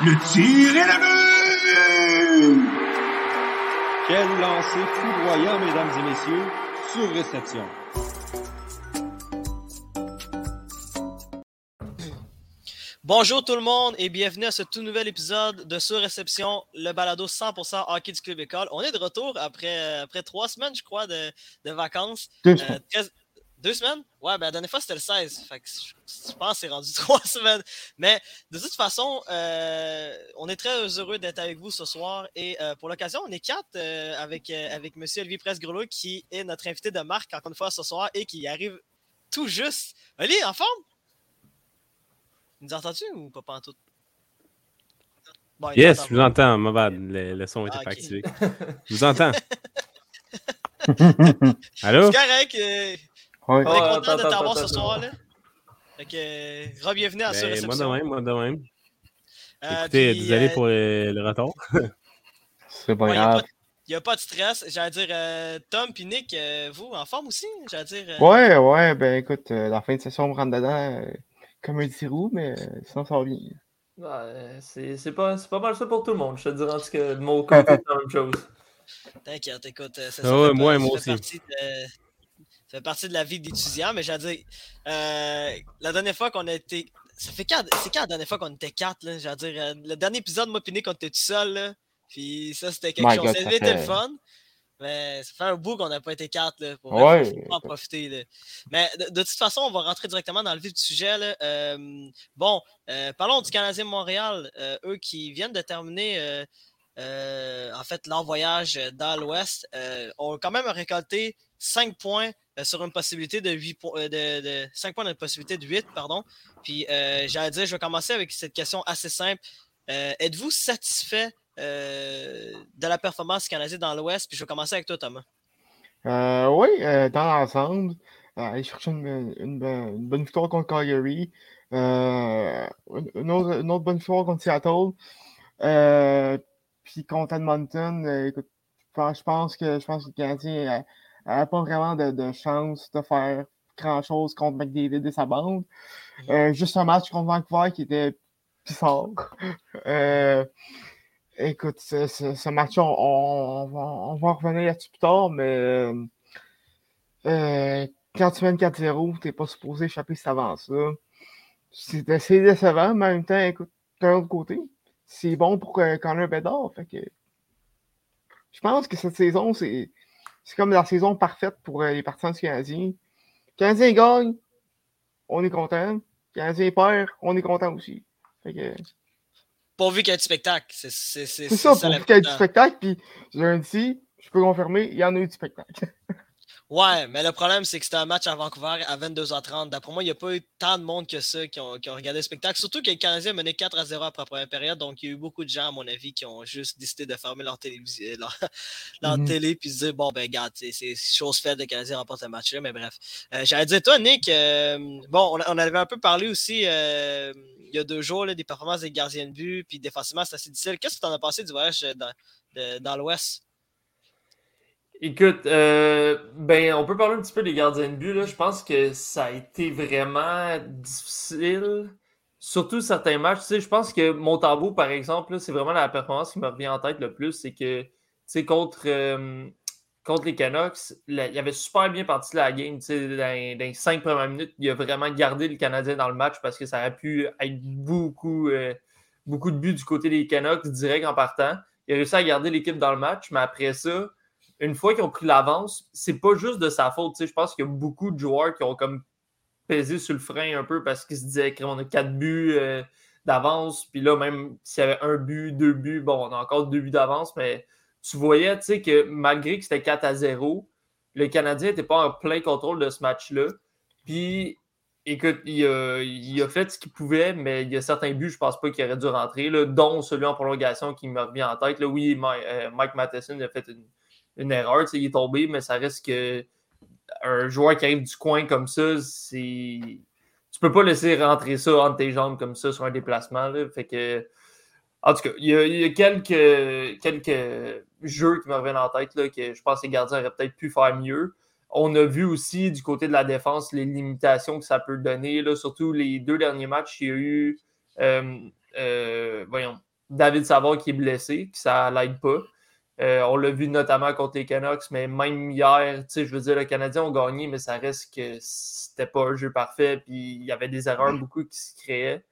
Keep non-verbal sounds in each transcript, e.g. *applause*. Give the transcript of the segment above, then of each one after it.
Le tir est la but! Quel lancer foudroyant, mesdames et messieurs, sur réception. Bonjour tout le monde et bienvenue à ce tout nouvel épisode de Sur Réception, le balado 100% hockey du Club École. On est de retour après, après trois semaines, je crois, de, de vacances. Deux Euh, très- Deux semaines? Ouais, ben la dernière fois c'était le 16. Fait que je, je pense que c'est rendu *laughs* trois semaines. Mais de toute façon, euh, on est très heureux d'être avec vous ce soir. Et euh, pour l'occasion, on est quatre euh, avec, avec M. Olivier Presse-Grelot qui est notre invité de marque encore une fois ce soir et qui arrive tout juste. Oli, en forme? Nous entends-tu ou pas, pas en tout? Bon, Yes, je vous entends. Ma bad, le, le son était Ah, pas activé. Je vous entends. *laughs* Allô? C'est correct. On est Oh, content de t'avoir ce soir. Là. Fait que, euh, re-bienvenue à Ben, moi de Réception. même, moi de même. Euh, Écoutez, puis, désolé euh, pour le, retour. *laughs* C'est pas ouais, y a grave. pas- Il n'y a pas de stress. J'allais dire, euh, Tom et Nick, euh, vous, en forme aussi? J'allais dire. euh, Ouais, ouais, ben écoute, la fin de session, on me rentre dedans comme un petit roux, mais sinon, ça va bien. Ouais, euh, c'est c'est pas, c'est pas mal ça pour tout le monde. Je te dirais en tout cas, de mon côté, c'est la même chose. T'inquiète, écoute. Ça, Ah ça ouais, fait moi pas- et moi ça aussi. fait partie de- ça fait partie de la vie d'étudiant, mais j'allais dire, euh, la dernière fois qu'on a été. Ça fait quand, c'est quand la dernière fois qu'on était quatre, là? J'allais dire, euh, le dernier épisode, moi, Piné, on était tout seul, là. Puis ça, c'était quelque My chose. God, Ça fait- le fun. Mais ça fait un bout qu'on n'a pas été quatre, là. Pour Ouais. en profiter, là. Mais de, de toute façon, on va rentrer directement dans le vif du sujet, là. Euh, bon, parlons du Canadien Montréal. Eux qui viennent de terminer. euh, en fait, leur voyage dans l'Ouest, euh, ont quand même récolté 5 points sur une possibilité de 8 points, euh, de, de 5 points une possibilité de 8, pardon. Puis, euh, j'allais dire, je vais commencer avec cette question assez simple. Euh, Êtes-vous satisfait euh, de la performance du Canadien dans l'Ouest? Puis, je vais commencer avec toi, Thomas. Euh, oui, euh, dans l'ensemble, euh, aller chercher une, bonne- victoire contre Calgary, euh, une, autre, bonne victoire contre Seattle, euh, puis contre Edmonton, euh, écoute, je pense que je pense que le Canadien n'a pas vraiment de, chance de faire grand-chose contre McDavid et sa bande. Euh, juste un match contre Vancouver qui était fort. *laughs* Euh, écoute, ce, match, on, on- va, revenir là-dessus plus tard, mais euh, quand tu mènes 4-0, t'es pas supposé échapper cette avance-là. C'est décevant, mais en même temps, écoute, d'un autre côté, c'est bon pour euh, Connor Bedard. Fait que je pense que cette saison, c'est c'est comme la saison parfaite pour euh, les partisans du Canadien. Canadien gagne, on est content. Canadien perd, on est content aussi. Fait que Pourvu qu'il y ait du spectacle. C'est c'est- c'est- c'est ça, c'est pour qu'il y ait du spectacle, puis lundi, je peux confirmer, il y en a eu du spectacle. *laughs* Ouais, mais le problème, c'est que c'était un match à Vancouver à 22h30. D'après moi, il n'y a pas eu tant de monde que ça qui ont, qui ont regardé le spectacle. Surtout que les Canadiens menaient 4 à 0 après la première période. Donc, il y a eu beaucoup de gens, à mon avis, qui ont juste décidé de fermer leur, télévision, leur, *laughs* leur Mhm. télé puis se dire bon, ben, regarde, c'est chose faite, les Canadiens remportent le match-là. Mais bref. Euh, J'allais dire, toi, Nick, euh, bon, on, on avait un peu parlé aussi euh, il y a deux jours là, des performances des gardiens de but. Puis défensivement, c'est assez difficile. Qu'est-ce que tu en as pensé du voyage euh, dans l'Ouest? Écoute, euh, ben, on peut parler un petit peu des gardiens de but. Là. Je pense que ça a été vraiment difficile. Surtout certains matchs. Tu sais, je pense que Montembeau, par exemple, c'est vraiment la performance qui me revient en tête le plus. C'est que, contre, euh, contre les Canucks, il avait super bien parti la game. Tu sais, dans, les cinq premières minutes, il a vraiment gardé le Canadien dans le match parce que ça aurait pu être beaucoup, euh, beaucoup de buts du côté des Canucks direct en partant. Il a réussi à garder l'équipe dans le match, mais après ça, une fois qu'ils ont pris l'avance, c'est pas juste de sa faute. Je pense qu'il y a beaucoup de joueurs qui ont comme pesé sur le frein un peu parce qu'ils se disaient qu'on a quatre buts euh, d'avance. Puis là, même s'il y avait un but, deux buts, bon, on a encore deux buts d'avance, mais tu voyais que malgré que c'était 4 à 0, le Canadien n'était pas en plein contrôle de ce match-là. Puis, écoute, il a, il a fait ce qu'il pouvait, mais il y a certains buts, je pense pas qu'il aurait dû rentrer, là, dont celui en prolongation qui me revient en tête. Oui, Ma- euh, Mike Matheson a fait une, une erreur, il est tombé, mais ça reste que un joueur qui arrive du coin comme ça, c'est. Tu peux pas laisser rentrer ça entre tes jambes comme ça sur un déplacement. Là. Fait que. En tout cas, il y a, il y a quelques, quelques jeux qui me reviennent en tête là, que je pense que les gardiens auraient peut-être pu faire mieux. on a vu aussi du côté de la défense les limitations que ça peut donner. Là, surtout les deux derniers matchs, il y a eu euh, euh, voyons, David Savard qui est blessé, que ça l'aide pas. Euh, on l'a vu notamment contre les Canucks, mais même hier, je veux dire, le Canadien ont gagné, mais ça reste que c'était pas un jeu parfait, puis il y avait des erreurs beaucoup qui se créaient.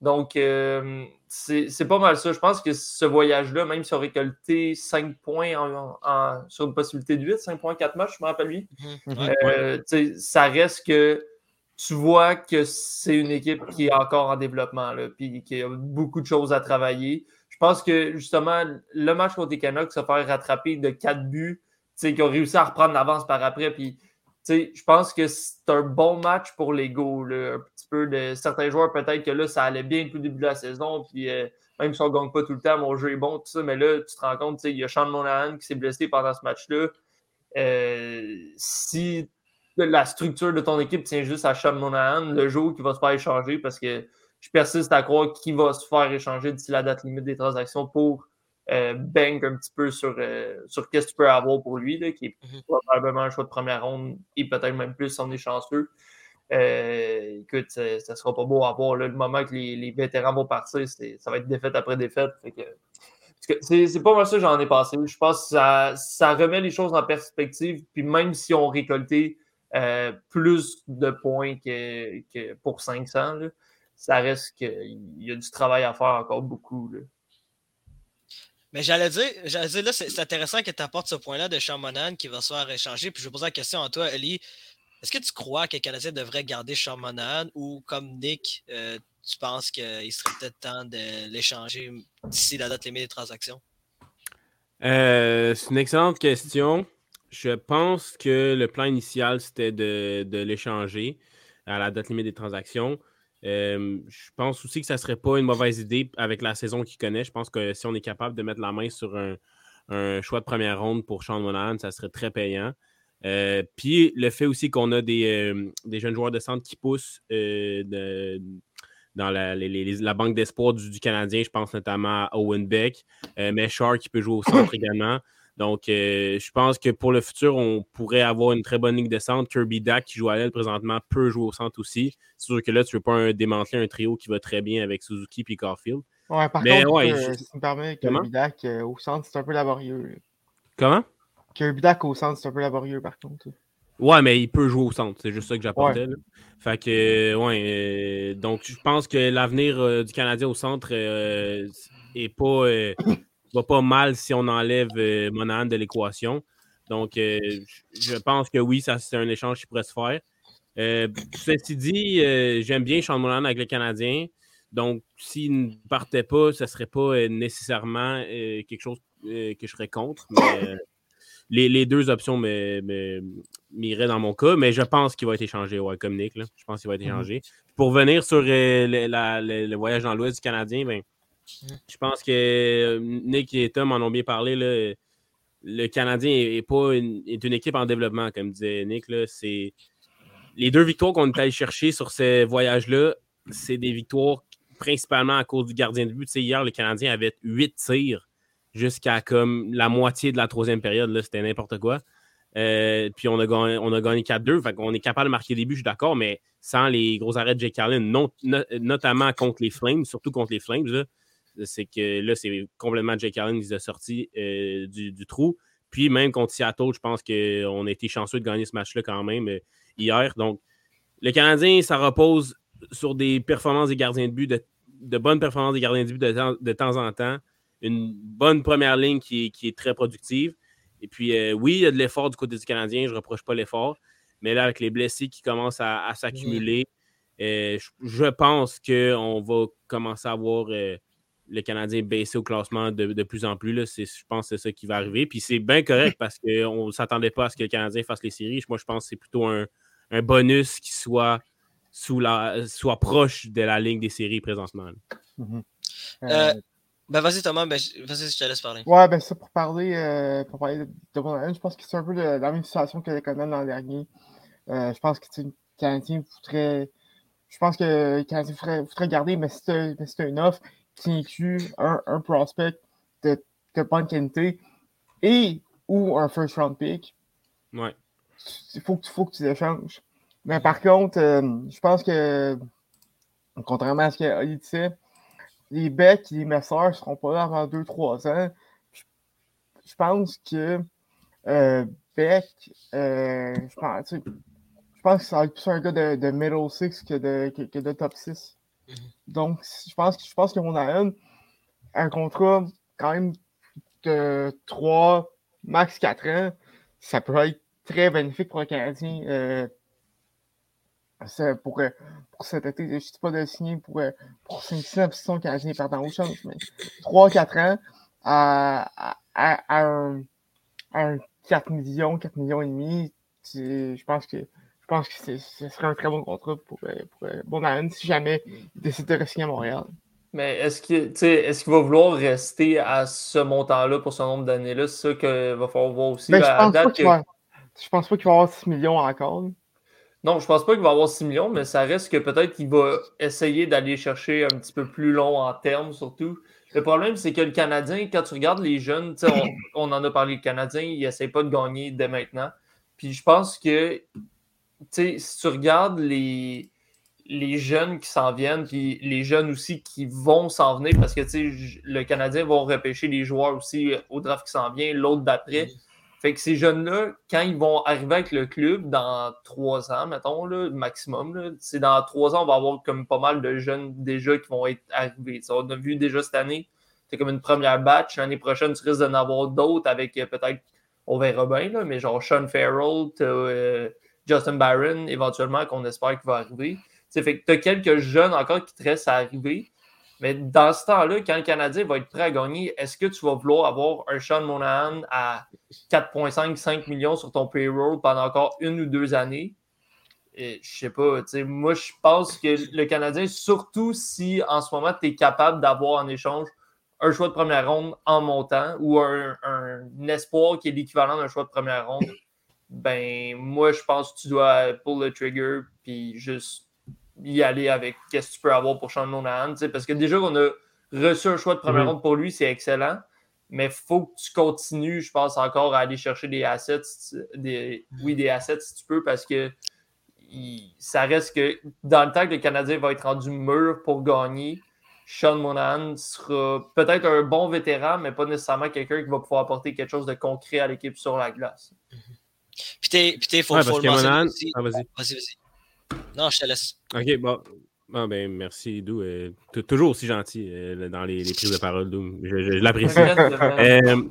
Donc, euh, c'est pas mal ça. Je pense que ce voyage-là, même si on récolté 5 points sur une possibilité de 8, 5 points, 4 matchs, je me rappelle lui, mm-hmm. ça reste que tu vois que c'est une équipe qui est encore en développement, là, puis qui a beaucoup de choses à travailler. Je pense que justement, le match contre les Canucks se faire rattraper de quatre buts, qui ont réussi à reprendre l'avance par après. Puis, je pense que c'est un bon match pour les Go. un petit peu de certains joueurs, peut-être que là, ça allait bien le début de la saison. Puis, euh, même si on ne gagne pas tout le temps, mon jeu est bon, tout ça. Mais là, tu te rends compte, il y a Sean Monahan qui s'est blessé pendant ce match-là. Euh, si la structure de ton équipe tient juste à Sean Monahan, le jour qui va se faire échanger, parce que je persiste à croire qu'il va se faire échanger d'ici la date limite des transactions pour euh, bang un petit peu sur, euh, sur qu'est-ce que tu peux avoir pour lui, qui est mhm. probablement un choix de première ronde et peut-être même plus si on est chanceux. Euh, écoute, ça ne sera pas beau à voir. le moment que les, vétérans vont partir, ça va être défaite après défaite. c'est pas moi ça j'en ai passé. Je pense que ça, ça, remet les choses en perspective. Puis même si on récoltait plus de points que, pour 500, ça reste qu'il y a du travail à faire encore beaucoup. Mais j'allais dire, j'allais dire là, c'est intéressant que tu apportes ce point-là de Sean Monahan qui va se faire échanger. Puis je vais poser la question à toi, Ellie. Est-ce que tu crois que les Canadiens devraient garder Sean Monahan ou comme Nick, euh, tu penses qu'il serait peut-être temps de l'échanger d'ici la date limite des transactions? Euh, c'est une excellente question. Je pense que le plan initial, c'était de, de l'échanger à la date limite des transactions. Euh, je pense aussi que ça ne serait pas une mauvaise idée avec la saison qu'il connaît. Je pense que si on est capable de mettre la main sur un, choix de première ronde pour Sean Monahan, ça serait très payant. Euh, puis le fait aussi qu'on a des, euh, jeunes joueurs de centre qui poussent dans la, banque d'espoir du, Canadien, je pense notamment à Owen Beck, mais Shark qui peut jouer au centre *coughs* également. Donc, euh, je pense que pour le futur, on pourrait avoir une très bonne ligne de centre. Kirby Dack, qui joue à l'aile présentement, peut jouer au centre aussi. C'est sûr que là, tu ne veux pas démanteler un trio qui va très bien avec Suzuki et Caulfield. Ouais, par contre, euh, si tu me permets, Kirby Dack euh, au centre, c'est un peu laborieux. Comment? Kirby Dack au centre, c'est un peu laborieux, par contre. Ouais, mais il peut jouer au centre. C'est juste ça que j'apportais. Fait que, ouais. donc, je pense que l'avenir du Canadien au centre est pas va pas mal si on enlève euh, Monahan de l'équation. Donc, euh, je pense que oui, ça c'est un échange qui pourrait se faire. Euh, ceci dit, j'aime bien Sean Monahan avec le Canadien. Donc, s'il ne partait pas, ce ne serait pas nécessairement quelque chose que je serais contre. Mais les, deux options m'iraient dans mon cas. Mais je pense qu'il va être échangé, ouais, comme Nick. Je pense qu'il va être mhm. échangé. Pour venir sur le, voyage dans l'Ouest du Canadien, ben, je pense que euh, Nick et Tom en ont bien parlé. Le Canadien est, pas une, est une équipe en développement, comme disait Nick. C'est les deux victoires qu'on est allé chercher sur ces voyages-là, c'est des victoires principalement à cause du gardien de but. hier, le Canadien avait huit tirs jusqu'à comme la moitié de la troisième période. C'était n'importe quoi. Euh, puis on a gagné, gagné 4-2. On est capable de marquer des buts, je suis d'accord, mais sans les gros arrêts de Jake Carlin, notamment contre les Flames, surtout contre les Flames c'est que là, c'est complètement Jake Allen qui les a sortis euh, du, trou. Puis même contre Seattle, je pense qu'on a été chanceux de gagner ce match-là quand même euh, hier. Donc, le Canadien, ça repose sur des performances des gardiens de but, de, bonnes performances des gardiens de but de, temps en temps. Une bonne première ligne qui est, très productive. Et puis, euh, oui, il y a de l'effort du côté du Canadien, je ne reproche pas l'effort. Mais là, avec les blessés qui commencent à, s'accumuler, je, pense qu'on va commencer à avoir le Canadien baisser au classement de, plus en plus. Là, je pense que c'est ça qui va arriver. Puis c'est bien correct parce qu'on ne s'attendait pas à ce que le Canadien fasse les séries. Moi, je pense que c'est plutôt un, bonus qui soit, sous la, soit proche de la ligne des séries présentement. Mm-hmm. Euh, euh, ben vas-y Thomas, ben, vas-y, je te laisse parler. Ouais, ben ça pour parler, euh, pour parler de, de je pense que c'est un peu la même situation que le Canadien l'an dernier. je pense que le Canadien voudrait. Je pense que le Canadien voudrait, garder, mais c'est une offre qui inclut un, un prospect de, de bonne qualité et ou un first round pick? Ouais. il faut, faut que tu échanges. Mais par contre, euh, je pense que, contrairement à ce qu'il disait, les Beck et les Messers ne seront pas là avant 2-3 ans. Je, pense que euh, Beck, euh, je, pense, je pense que ça va être plus un gars de, de middle 6 que de, que, de top 6. Mm-hmm. Donc, je pense, je pense qu'on a un, contrat quand même de 3, max 4 ans. Ça peut être très bénéfique pour un Canadien. Euh, pour, pour cet été, je ne sais pas de signer pour, pour 500 pistons canadiens perdant aux chances, mais 3-4 ans à, à, un, 4 millions, 4 millions et demi, je pense que je pense que ce serait un très bon contrat pour, pour Bonahan si jamais il décide de rester à Montréal. Mais est-ce qu'il est va vouloir rester à ce montant-là pour ce nombre d'années-là? C'est ça qu'il va falloir voir aussi. Ben, je, pense pas que... va... je pense pas qu'il va avoir 6 millions encore. Non, je pense pas qu'il va avoir 6 millions, mais ça reste que peut-être qu'il va essayer d'aller chercher un petit peu plus long en termes, surtout. Le problème, c'est que le Canadien, quand tu regardes les jeunes, on, on, en a parlé, le Canadien, il n'essaie pas de gagner dès maintenant. Puis je pense que si tu regardes les, les jeunes qui s'en viennent, puis les jeunes aussi qui vont s'en venir, parce que le Canadien va repêcher les joueurs aussi au draft qui s'en vient, l'autre d'après. Fait que ces jeunes-là, quand ils vont arriver avec le club dans trois ans, mettons, le maximum, c'est dans trois ans, on va avoir comme pas mal de jeunes déjà qui vont être arrivés. on a vu déjà cette année, c'est comme une première batch. L'année prochaine, tu risques d'en avoir d'autres avec euh, peut-être, on verra bien, là, mais genre Sean Farrell, euh, Justin Barron, éventuellement, qu'on espère qu'il va arriver. fait tu as quelques jeunes encore qui te restent à arriver. Mais dans ce temps-là, quand le Canadien va être prêt à gagner, est-ce que tu vas vouloir avoir un Sean Monahan à 4,5-5 millions sur ton payroll pendant encore une ou deux années? Et, je sais pas. Moi, je pense que le Canadien, surtout si en ce moment, tu es capable d'avoir en échange un choix de première ronde en montant ou un, espoir qui est l'équivalent d'un choix de première ronde, ben moi, je pense que tu dois pull le trigger puis juste y aller avec qu'est-ce que tu peux avoir pour Sean Monahan. Parce que déjà qu'on a reçu un choix de première mhm. ronde pour lui, c'est excellent. Mais il faut que tu continues, je pense, encore à aller chercher des assets, des, oui, des assets si tu peux, parce que ça reste que dans le temps que le Canadien va être rendu mûr pour gagner, Sean Monahan sera peut-être un bon vétéran, mais pas nécessairement quelqu'un qui va pouvoir apporter quelque chose de concret à l'équipe sur la glace. Puis il faut, faut le Monahan... Ah, vas-y. Vas-y, vas-y. Non, je te laisse. OK, bon. Ah ben, merci, Dou. Euh, toujours aussi gentil euh, dans les, prises de parole, Dou. Je, l'apprécie. Euh,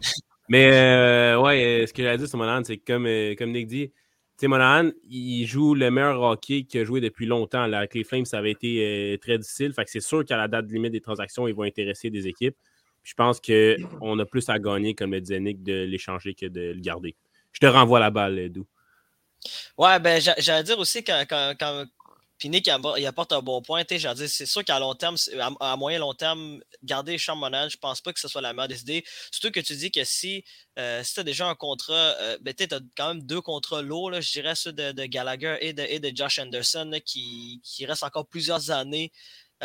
mais, ouais, ce que j'ai dit sur Monahan, c'est comme, comme Nick dit, Monahan, il joue le meilleur hockey qu'il a joué depuis longtemps. Là, avec les Flames, ça avait été très difficile. Fait que c'est sûr qu'à la date limite des transactions, ils vont intéresser des équipes. je pense qu'on a plus à gagner, comme le disait Nick, de l'échanger que de le garder. Je te renvoie la balle, Dou. Ouais, ben, j'allais dire aussi quand, quand, apporte un bon point. C'est sûr qu'à long terme, à, moyen long terme, garder Sean Monahan, je pense pas que ce soit la meilleure des idées. Surtout que tu dis que si, euh, si tu as déjà un contrat, euh, ben, tu as quand même deux contrats lourds, je dirais ceux de, Gallagher et de, Josh Anderson qui, restent encore plusieurs années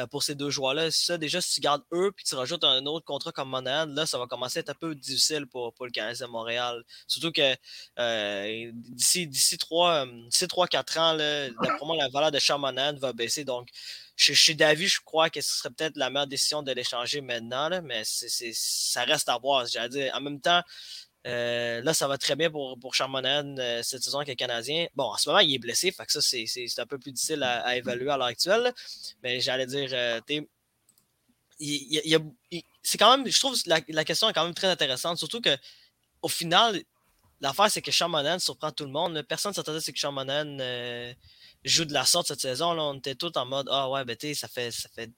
pour ces deux joueurs-là. Ça, déjà, si tu gardes eux puis tu rajoutes un autre contrat comme Monahan, là, ça va commencer à être un peu difficile pour, le Canadien de Montréal. Surtout que euh, d'ici 3-4 ans, d'après moi, la valeur de Sean Monahan va baisser. Donc, chez, David, je crois que ce serait peut-être la meilleure décision de l'échanger maintenant, mais ça reste à voir. Dire, en même temps, euh, là, ça va très bien pour, pour euh, cette saison avec le Canadien. Bon, en ce moment, il est blessé, fait que ça, c'est un peu plus difficile à, évaluer à l'heure actuelle. Mais j'allais dire, euh, c'est quand même, je trouve la, la, question est quand même très intéressante, surtout que au final, l'affaire, c'est que Sean surprend tout le monde. Personne ne s'attendait à que Sean joue de la sorte cette saison. Là. On était tous en mode Ah ouais, ben ça fait, ça fait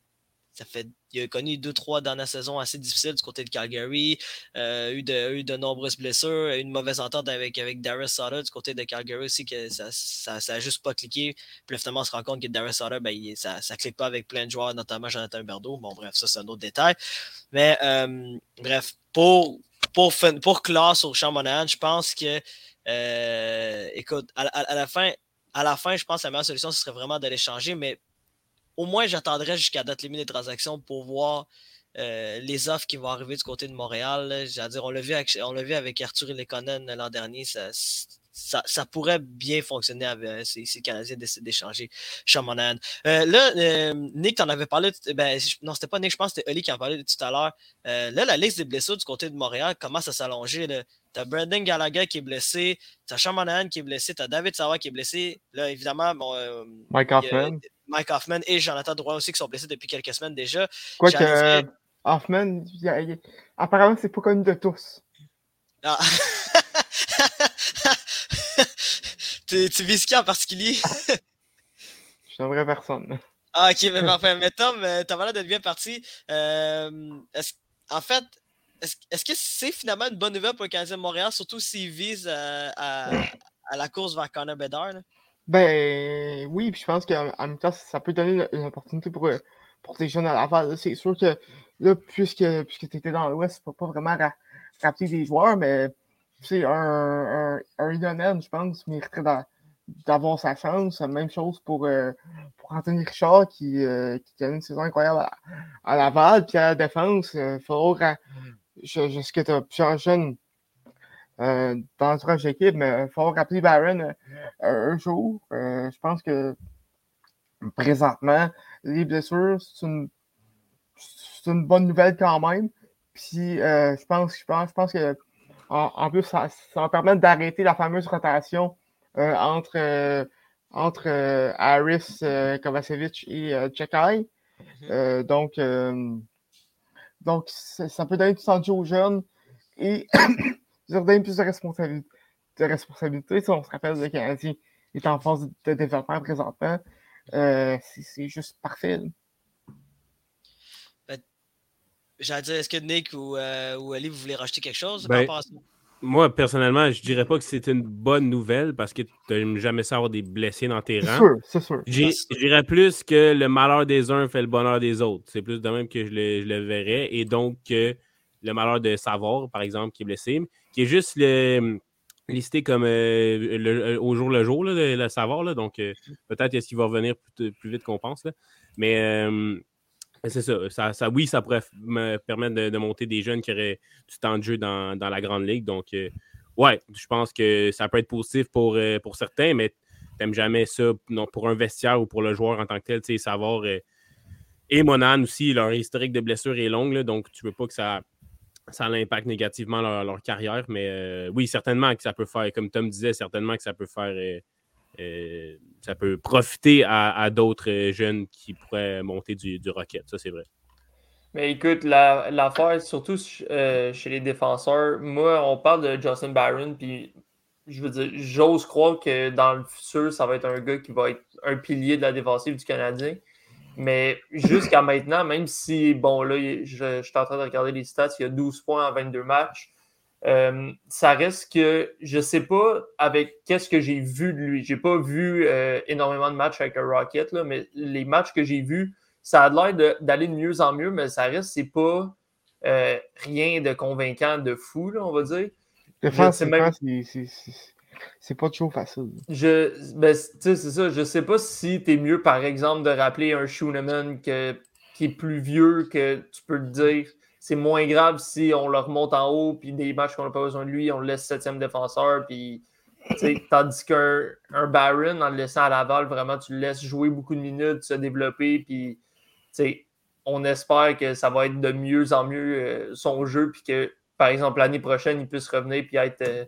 ça fait, il a connu deux, trois dernières saisons assez difficiles du côté de Calgary, euh, eu, de, eu de nombreuses blessures, une mauvaise entente avec, avec Darius Sutter du côté de Calgary aussi, que ça n'a juste pas cliqué. Puis finalement, on se rend compte que Darius Sutter, ben, ça ne clique pas avec plein de joueurs, notamment Jonathan Berdo. Bon, bref, ça, c'est un autre détail. Mais euh, bref, pour, pour, pour clore sur je pense que, euh, écoute, à, à, la fin, à la fin, je pense que la meilleure solution, ce serait vraiment d'aller changer, mais au moins, j'attendrai jusqu'à date limite des transactions pour voir euh, les offres qui vont arriver du côté de Montréal. on l'a vu, avec, vu avec Arthur Lekonen l'an dernier. Ça, ça, ça, pourrait bien fonctionner avec si, si les Canadiens décident d'échanger. Euh, là, euh, Nick, t'en avais parlé. Ben, non, c'était pas Nick, je pense que c'était Oli qui en parlait tout à l'heure. Euh, là, la liste des blessures du côté de Montréal commence à s'allonger. T'as Brandon Gallagher qui est blessé, t'as Sean Monahan qui est blessé, t'as David Sawa qui est blessé. Là, évidemment, bon, euh, Mike Hoffman. Mike Hoffman et Jonathan Drouin aussi qui sont blessés depuis quelques semaines déjà. Quoique euh, Hoffman, apparemment, c'est pas connu de tous. Ah. *laughs* tu, tu vises qui en particulier? Je suis une vraie personne. Ah, ok, mais parfait. Mais Tom, t'as l'air d'être bien parti. Euh, en fait, est-ce est que c'est finalement une bonne nouvelle pour le Canadien de Montréal, surtout s'il vise à, à, à, la course vers Connor Bedard? Là? Ben oui, puis je pense qu'en même temps, ça peut donner une opportunité pour, pour des jeunes à Laval. C'est sûr que là, puisque, puisque tu étais dans l'Ouest, tu peux pas vraiment ra des joueurs, mais c'est un, un, un je pense, mériterait d'avoir sa chance. Même chose pour, euh, pour Anthony Richard qui, euh, qui a une saison incroyable à, à Laval. Puis à la défense, euh, faudra. Je, je sais que tu as plusieurs jeunes euh, dans l'entourage d'équipe, mais il faut rappeler Barron euh, un jour. Euh, je pense que présentement, les blessures, c'est une, une, bonne nouvelle quand même. Puis je pense, je pense, je pense que en, en plus, ça, ça, va permettre d'arrêter la fameuse rotation entre, entre Harris, Kovacevic et Chekai. Mm-hmm. donc, donc ça, peut donner du temps aux jeunes et donner plus de responsabilité. De responsabilité. Si on se rappelle, le Canadien est en phase de développement présentement. Euh, c'est juste parfait. Ben, J'allais dire, est-ce que Nick ou, euh, ou Ali, vous voulez rajouter quelque chose ben, Moi, personnellement, je dirais pas que c'est une bonne nouvelle parce que tu n'aimes jamais ça avoir des blessés dans tes rangs. C'est sûr, Je dirais plus que le malheur des uns fait le bonheur des autres. C'est plus de même que je le, je le verrais. Et donc, que le malheur de Savard, par exemple, qui est blessé, qui est juste le, listé comme euh, le, au jour le jour, là, le, le Savard. Là, donc, euh, peut-être est-ce qu'il va revenir plus, plus vite qu'on pense. Là. Mais euh, c'est ça, ça, ça, Oui, ça pourrait me permettre de, monter des jeunes qui auraient du temps de jeu dans, dans la grande ligue. Donc, ouais, je pense que ça peut être positif pour, pour certains, mais t'aimes jamais ça non, pour un vestiaire ou pour le joueur en tant que tel. Tu sais, et Monan aussi, leur historique de blessure est longue, là, donc tu veux pas que ça ça impacte négativement leur, carrière. Mais euh, oui, certainement que ça peut faire, comme Tom disait, certainement que ça peut faire. Euh, euh, ça peut profiter à, d'autres jeunes qui pourraient monter du, du Rocket. Ça, c'est vrai. Mais écoute, l'affaire, la, surtout chez les défenseurs, moi, on parle de Justin Barron, puis je veux dire, j'ose croire que dans le futur, ça va être un gars qui va être un pilier de la défensive du Canadien. Mais jusqu'à maintenant, même si, bon, là, je, je, suis en train de regarder les stats, il y a 12 points en 22 matchs. Euh, ça reste que je ne sais pas avec qu'est-ce que j'ai vu de lui. Je n'ai pas vu euh, énormément de matchs avec un Rocket, là, mais les matchs que j'ai vus, ça a l'air d'aller de, de, mieux en mieux, mais ça reste, c'est pas euh, rien de convaincant, de fou, là, on va dire. Même... c'est c'est pas toujours facile. Je, ben, c'est ça. Je sais pas si tu es mieux, par exemple, de rappeler un Schooneman que, qui est plus vieux, que tu peux te dire c'est moins grave si on le remonte en haut, puis des matchs qu'on n'a pas besoin de lui, on le laisse septième défenseur, puis *laughs* tandis qu'un un Baron, en le laissant à Laval, vraiment, tu le laisses jouer beaucoup de minutes, se développer, puis on espère que ça va être de mieux en mieux euh, son jeu, puis que, par exemple, l'année prochaine, il puisse revenir puis être. Euh,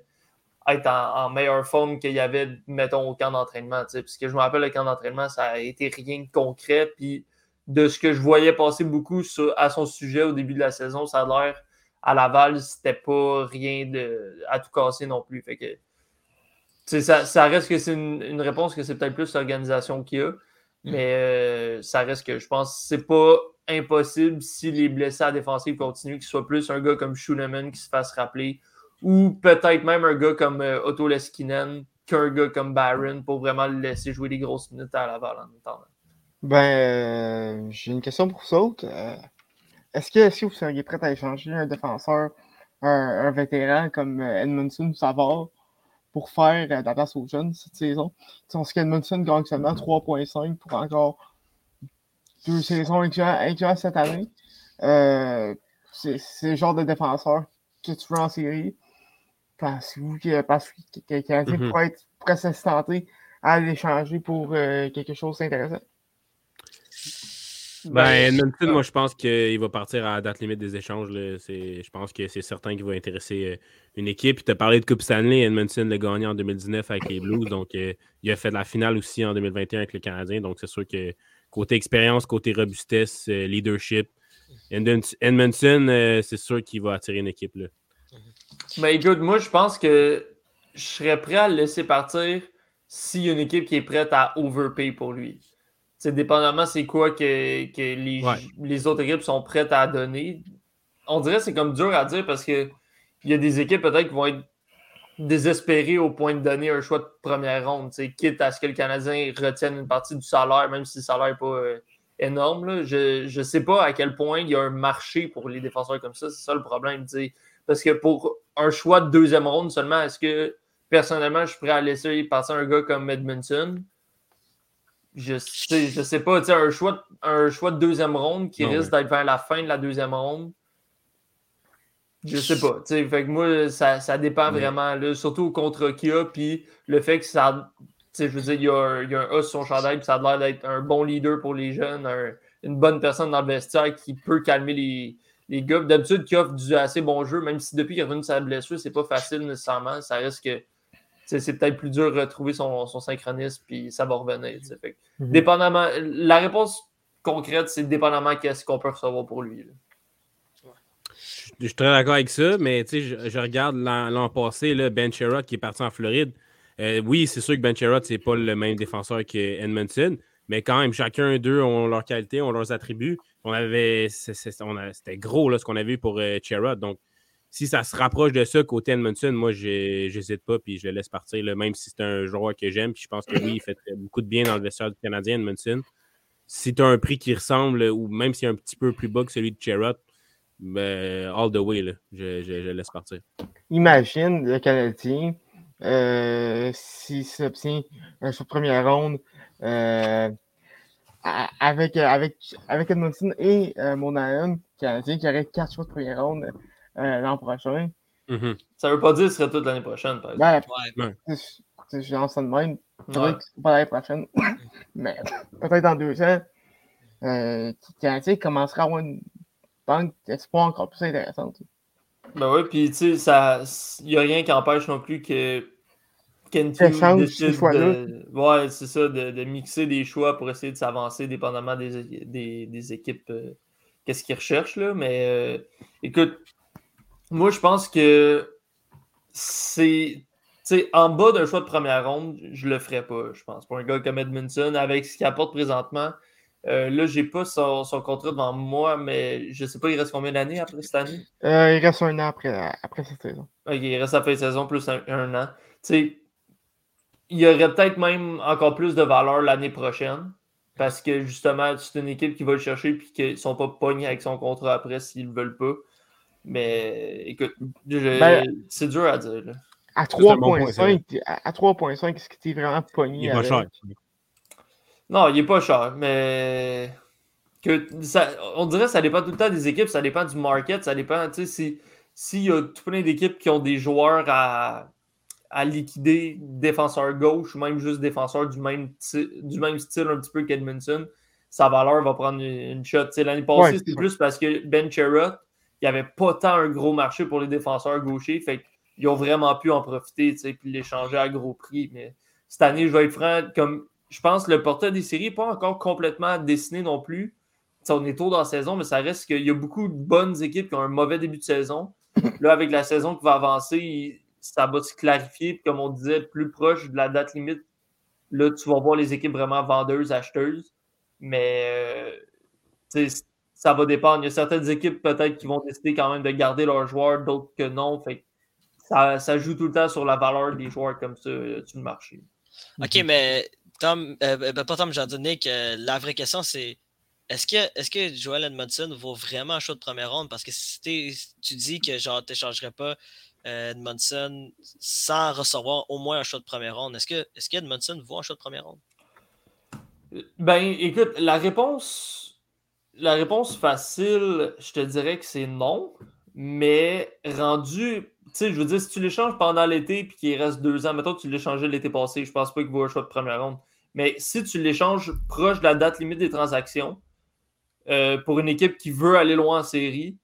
être en, en meilleure forme qu'il y avait, mettons, au camp d'entraînement. Parce que je me rappelle, le camp d'entraînement, ça a été rien de concret. Puis de ce que je voyais passer beaucoup sur, à son sujet au début de la saison, ça a l'air à Laval, c'était pas rien de, à tout casser non plus. Fait que, ça, ça reste que c'est une, une, réponse que c'est peut-être plus l'organisation qui a. Mm. Mais euh, ça reste que je pense que c'est pas impossible si les blessés à défensive continuent, qu'il soit plus un gars comme Schuneman qui se fasse rappeler ou peut-être même un gars comme euh, Otto Leskinen qu'un gars comme Barron pour vraiment le laisser jouer des grosses minutes à Laval en attendant. Ben, euh, j'ai une question pour vous. Euh, est-ce que, que, vous seriez prêt à échanger un défenseur, un, vétéran comme Edmondson ou Savard pour faire de la place aux jeunes cette saison? On sait qu'Edmondson gagne seulement 3.5 pour encore deux saisons incluant cette année? C'est le genre de défenseur que tu veux en série pensez-vous que, que, que, le Canadien Mhm. pourrait, être, pourrait se tenter à l'échanger pour euh, quelque chose d'intéressant? Ben, Edmonton, moi, je pense qu'il va partir à la date limite des échanges. là. Je pense que c'est certain qu'il va intéresser euh, une équipe. Tu as parlé de Coupe Stanley. Edmonton l'a gagné en 2019 avec les Blues. Donc, euh, il a fait de la finale aussi en 2021 avec le Canadien. Donc, c'est sûr que côté expérience, côté robustesse, euh, leadership, Edmon- Edmonton, euh, c'est sûr qu'il va attirer une équipe. Là. Ben écoute, moi je pense que je serais prêt à le laisser partir s'il y a une équipe qui est prête à overpay pour lui. C'est dépendamment c'est quoi que, que les, Ouais. les autres équipes sont prêtes à donner. On dirait que c'est comme dur à dire parce que il y a des équipes peut-être qui vont être désespérées au point de donner un choix de première ronde, quitte à ce que le Canadien retienne une partie du salaire, même si le salaire n'est pas euh, énorme. là. Je ne sais pas à quel point il y a un marché pour les défenseurs comme ça. C'est ça le problème. Parce que pour un choix de deuxième ronde seulement, est-ce que personnellement, je suis prêt à laisser passer un gars comme Edmondson? Je sais, je sais pas. Un choix, de- un choix de deuxième ronde qui Non, risque d'être vers la fin de la deuxième ronde. Je sais pas. Fait que moi, ça, ça dépend vraiment. Là, surtout contre Kia, puis le fait que ça. Je veux dire, il y a un, il y a un A sur son chandail, puis ça a l'air d'être un bon leader pour les jeunes, un- une bonne personne dans le vestiaire qui peut calmer les, les gars. D'habitude, qui offre du assez bon jeu, même si depuis qu'il est revenu de sa blessure, c'est pas facile nécessairement. Ça reste que tu sais, c'est peut-être plus dur de retrouver son, son synchronisme, puis ça va revenir. Fait Mhm. dépendamment, la réponse concrète, c'est dépendamment qu'est-ce qu'on peut recevoir pour lui. là. Je suis très d'accord avec ça, mais je, je regarde l'an l'an passé, là, Ben Sherrod qui est parti en Floride. Euh, oui, c'est sûr que Ben Sherrod, c'est pas le même défenseur que Edmondson, mais quand même, chacun d'eux ont leurs qualités, ont leurs attributs. On avait, c'était gros là, ce qu'on a vu pour euh. Donc, si ça se rapproche de ça côté Edmondson, moi, j'hésite pas, puis je le laisse partir, là, même si c'est un joueur que j'aime. Puis je pense que oui, il fait beaucoup de bien dans le vestiaire du Canadien, Edmondson. Si tu as un prix qui ressemble, ou même s'il est un petit peu plus bas que celui de Sherrod, ben, all the way, là. Je, je- laisse partir. Imagine le Canadien, euh, s'il s'obtient de première ronde euh, a- avec, avec, avec Edmondson et euh, Monahan, Canadien qui aurait quatre choix de première ronde euh, l'an prochain. Mhm. Ça veut pas dire que ce serait tout l'année prochaine, par exemple. Ben, Ouais. je je lance ça de même. Ouais. Pas l'année prochaine, *laughs* mais peut-être dans deux ans, euh, Canadien commencera à avoir une banque d'espoir encore plus intéressante. Ben oui, puis tu sais, il n'y a rien qui empêche non plus que Kenty décide de, ouais, c'est ça, de, de mixer des choix pour essayer de s'avancer dépendamment des, des, des équipes, euh, qu'est-ce qu'ils recherchent, là. Mais euh, écoute, moi, je pense que c'est, en bas d'un choix de première ronde, je le ferais pas, je pense. Pour un gars comme Edmondson, avec ce qu'il apporte présentement, euh, là, j'ai pas son, son contrat devant moi, mais je sais pas, il reste combien d'années après cette année? Euh, il reste un an après, après cette saison. Ok, il reste à fin de saison plus un, un an. Tu sais, il y aurait peut-être même encore plus de valeur l'année prochaine. Parce que justement, c'est une équipe qui va le chercher et qu'ils ne sont pas pognés avec son contrat après s'ils ne veulent pas. Mais écoute, je- Ben, c'est dur à dire. là. À c'est un bon point, 3.5, à, à 3.5, est-ce que tu es vraiment pogné Il est pas cher. Non, il n'est pas cher, mais que ça, on dirait que ça dépend tout le temps des équipes, ça dépend du market, ça dépend, tu sais, si- s'il y a tout plein d'équipes qui ont des joueurs à, à liquider, défenseur gauche, ou même juste défenseur du même, du même style un petit peu qu'Edmondson, sa valeur va prendre une, shot. L'année passée, Ouais, c'était c'est plus parce que Ben Sherrod, il n'y avait pas tant un gros marché pour les défenseurs gauchers, fait qu'ils ont vraiment pu en profiter, puis l'échanger à gros prix, mais cette année, je vais être franc, comme je pense que le portrait des séries n'est pas encore complètement dessiné non plus. T'sais, on est tôt dans la saison, mais ça reste qu'il y a beaucoup de bonnes équipes qui ont un mauvais début de saison. Là, avec la saison qui va avancer, ça va se clarifier. Puis comme on disait, plus proche de la date limite, là, tu vas voir les équipes vraiment vendeuses, acheteuses. Mais euh, ça va dépendre. Il y a certaines équipes peut-être qui vont décider quand même de garder leurs joueurs, d'autres que non. Fait que ça, ça joue tout le temps sur la valeur des joueurs comme ça euh, sur le marché. Ok, mais Tom, euh, ben, pas Tom euh, la vraie question c'est est-ce que, est que Joel Edmondson vaut vraiment un choix de première ronde? Parce que si tu dis que genre t'échangerais pas Edmondson sans recevoir au moins un choix de première ronde, est-ce que est-ce qu'Edmondson vaut un choix de première ronde? Ben, écoute, la réponse, la réponse facile, je te dirais que c'est non. Mais rendu, tu sais, je veux dire, si tu l'échanges pendant l'été puis qu'il reste deux ans, mettons tu l'échangeais l'été passé, je pense pas qu'il vaut un choix de première ronde. Mais si tu l'échanges proche de la date limite des transactions, euh, pour une équipe qui veut aller loin en série,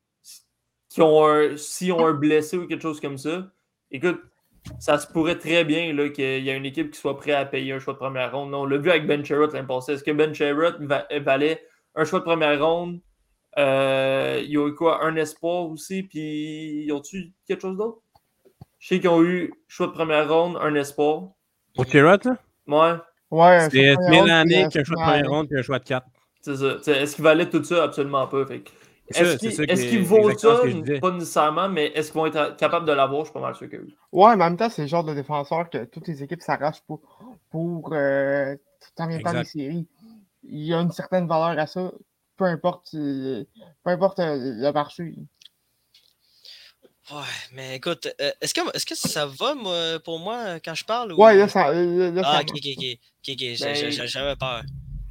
qui ont un, si ont un blessé ou quelque chose comme ça, écoute, ça se pourrait très bien qu'il y ait une équipe qui soit prête à payer un choix de première ronde. on l'a vu avec Ben Sherrod l'année passée. Est-ce que Ben Sherrod valait un choix de première ronde? Euh, il y a eu quoi? Un espoir aussi, puis ils ont-tu quelque chose d'autre? Je sais qu'ils ont eu choix de première ronde, un espoir. Pour Sherrod, là? Ouais. Ouais, C'est Mélanic, un choix de première ronde, puis un choix de 4. C'est ça. Est-ce qu'il valait tout ça? Absolument pas. Est-ce qu'il vaut vaut ça? Pas nécessairement, mais est-ce qu'ils vont être capables de l'avoir? Je suis pas mal sûr que oui. Ouais, mais en même temps, c'est le genre de défenseur que toutes les équipes s'arrachent pour, pour euh, tant bien les séries. Il y a une certaine valeur à ça, peu importe, euh, peu importe euh, le marché. Ouais, mais écoute, euh, est-ce que, est que ça va moi, pour moi quand je parle? Ou... Ouais, là, ça. Là, ah, ça ok, ok, ok. ok, ok, ben, j'avais peur.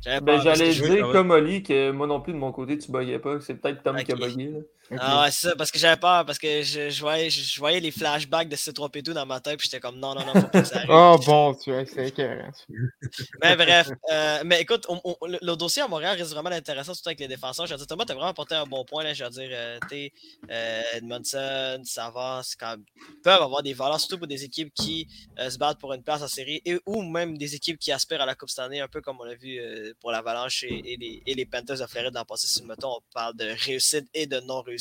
Ben, J'allais dire, comme Oli, que moi non plus de mon côté, tu buguais pas. C'est peut-être Tom qui a bugué. Ah ouais, c'est ça, parce que j'avais peur, parce que je, je, voyais, je, voyais, les flashbacks de C3P2 dans ma tête, puis j'étais comme non, non, non, faut pas que ça *laughs* arrive. oh bon, tu vois, c'est écœurant. *laughs* mais bref, euh, mais écoute, on, on, le, dossier à Montréal reste vraiment intéressant, surtout avec les défenseurs. Je veux dire, Thomas, t'as vraiment apporté un bon point, là, je veux dire, euh, tu euh, Edmondson, Savas, quand peuvent avoir des valeurs, surtout pour des équipes qui euh, se battent pour une place en série, et, ou même des équipes qui aspirent à la Coupe cette année, un peu comme on l'a vu euh, pour l'Avalanche et, et, les, et les Panthers de Floride dans le passé, si mettons, on parle de réussite et de non-réussite.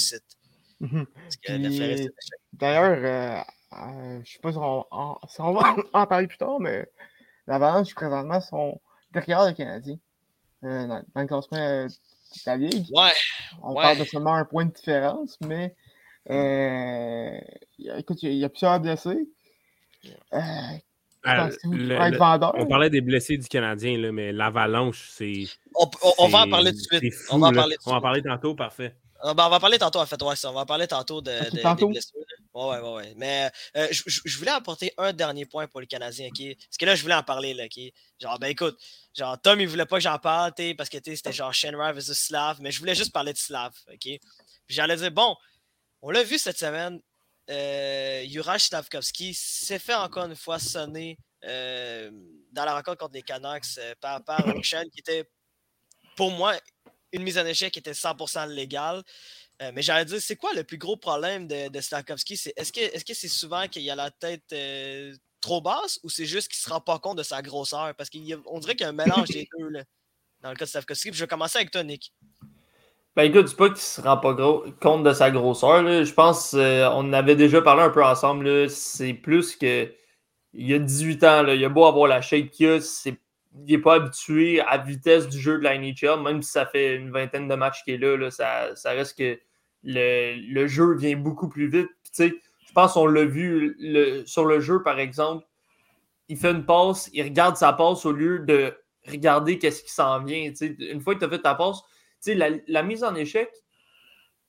Mhm. D'ailleurs, euh, euh, je sais pas si on, *laughs* va en parler plus tard, mais l'Avalanche, présentement, sont derrière le Canadien euh, dans, le classement de la Ligue. Ouais. On parle de seulement un point de différence, mais écoute, il y, a plusieurs blessés. on parlait des blessés du Canadien, là, mais l'Avalanche, c'est. On, va en parler tout de suite. on va en parler, on va en parler tantôt, parfait. Ah, ben, on va parler tantôt, en fait. Ouais, on va parler tantôt de, de des blessures. Ouais, ouais, ouais. Mais euh, je, voulais apporter un dernier point pour les Canadiens, OK? Parce que là, je voulais en parler, là, OK? Genre, ben écoute, genre, Tom, il voulait pas que j'en parle, parce que c'était genre Shenra versus Slav, mais je voulais juste parler de Slav, OK? Puis j'allais dire, bon, on l'a vu cette semaine, euh, Juraj Slavkovski s'est fait encore une fois sonner euh, dans la rencontre contre les Canucks euh, par, par chaîne qui était, pour moi, une mise en échec était 100% légale. Euh, mais j'allais dire, c'est quoi le plus gros problème de, de? Est-ce que c'est -ce c'est souvent qu'il a la tête euh, trop basse ou c'est juste qu'il se rend pas compte de sa grosseur? Parce qu'on dirait qu'il y a un mélange des deux là, dans le cas de Slavkovski. je vais commencer avec toi, Nick. Ben écoute, c'est pas qu'il se rend pas compte de sa grosseur. Je pense qu'on euh, avait déjà parlé un peu ensemble. C'est plus que il y a 18 ans, là, il a beau avoir la shape qu'il a, c'est il n'est pas habitué à la vitesse du jeu de la NHL, même si ça fait une vingtaine de matchs qu'il est là, ça, reste que le, jeu vient beaucoup plus vite. je pense qu'on l'a vu sur le jeu, par exemple, il fait une passe, il regarde sa passe au lieu de regarder qu'est-ce qui s'en vient. Une fois que tu as fait ta passe, la, la mise en échec,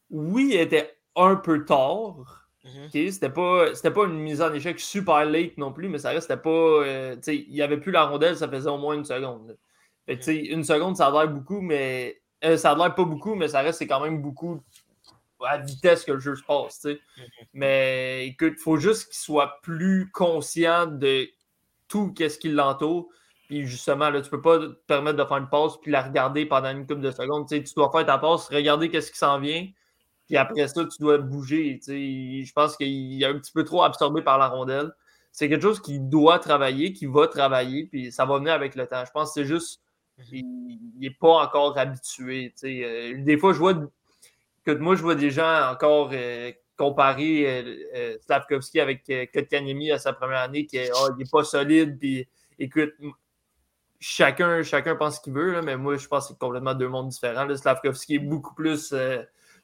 oui, était un peu tard, Mhm. C'était pas, pas une mise en échec super late non plus, mais ça restait pas. Euh, il n'y avait plus la rondelle, ça faisait au moins une seconde. Une seconde, ça a l'air beaucoup, mais. Euh, ça a l'air pas beaucoup, mais ça reste quand même beaucoup à vitesse que le jeu se passe. Mhm. Mais écoute, il faut juste qu'il soit plus conscient de tout ce qui l'entoure. Puis justement, là, tu peux pas te permettre de faire une pause puis la regarder pendant une couple de secondes. tu dois faire ta pause, regarder qu'est-ce qui s'en vient, puis après ça, tu dois bouger. Je pense qu'il est un petit peu trop absorbé par la rondelle. C'est quelque chose qui doit travailler, qui va travailler, puis ça va venir avec le temps. Je pense que c'est juste qu'il n'est pas encore habitué. Euh, des fois, je vois que moi, je vois des gens encore euh, comparer euh, euh, Slavkovski avec Kotkaniemi à sa première année, qui n'est oh, pas solide, puis écoute, chacun, chacun pense ce qu'il veut, mais moi, je pense que c'est complètement deux mondes différents. Slavkovski est beaucoup plus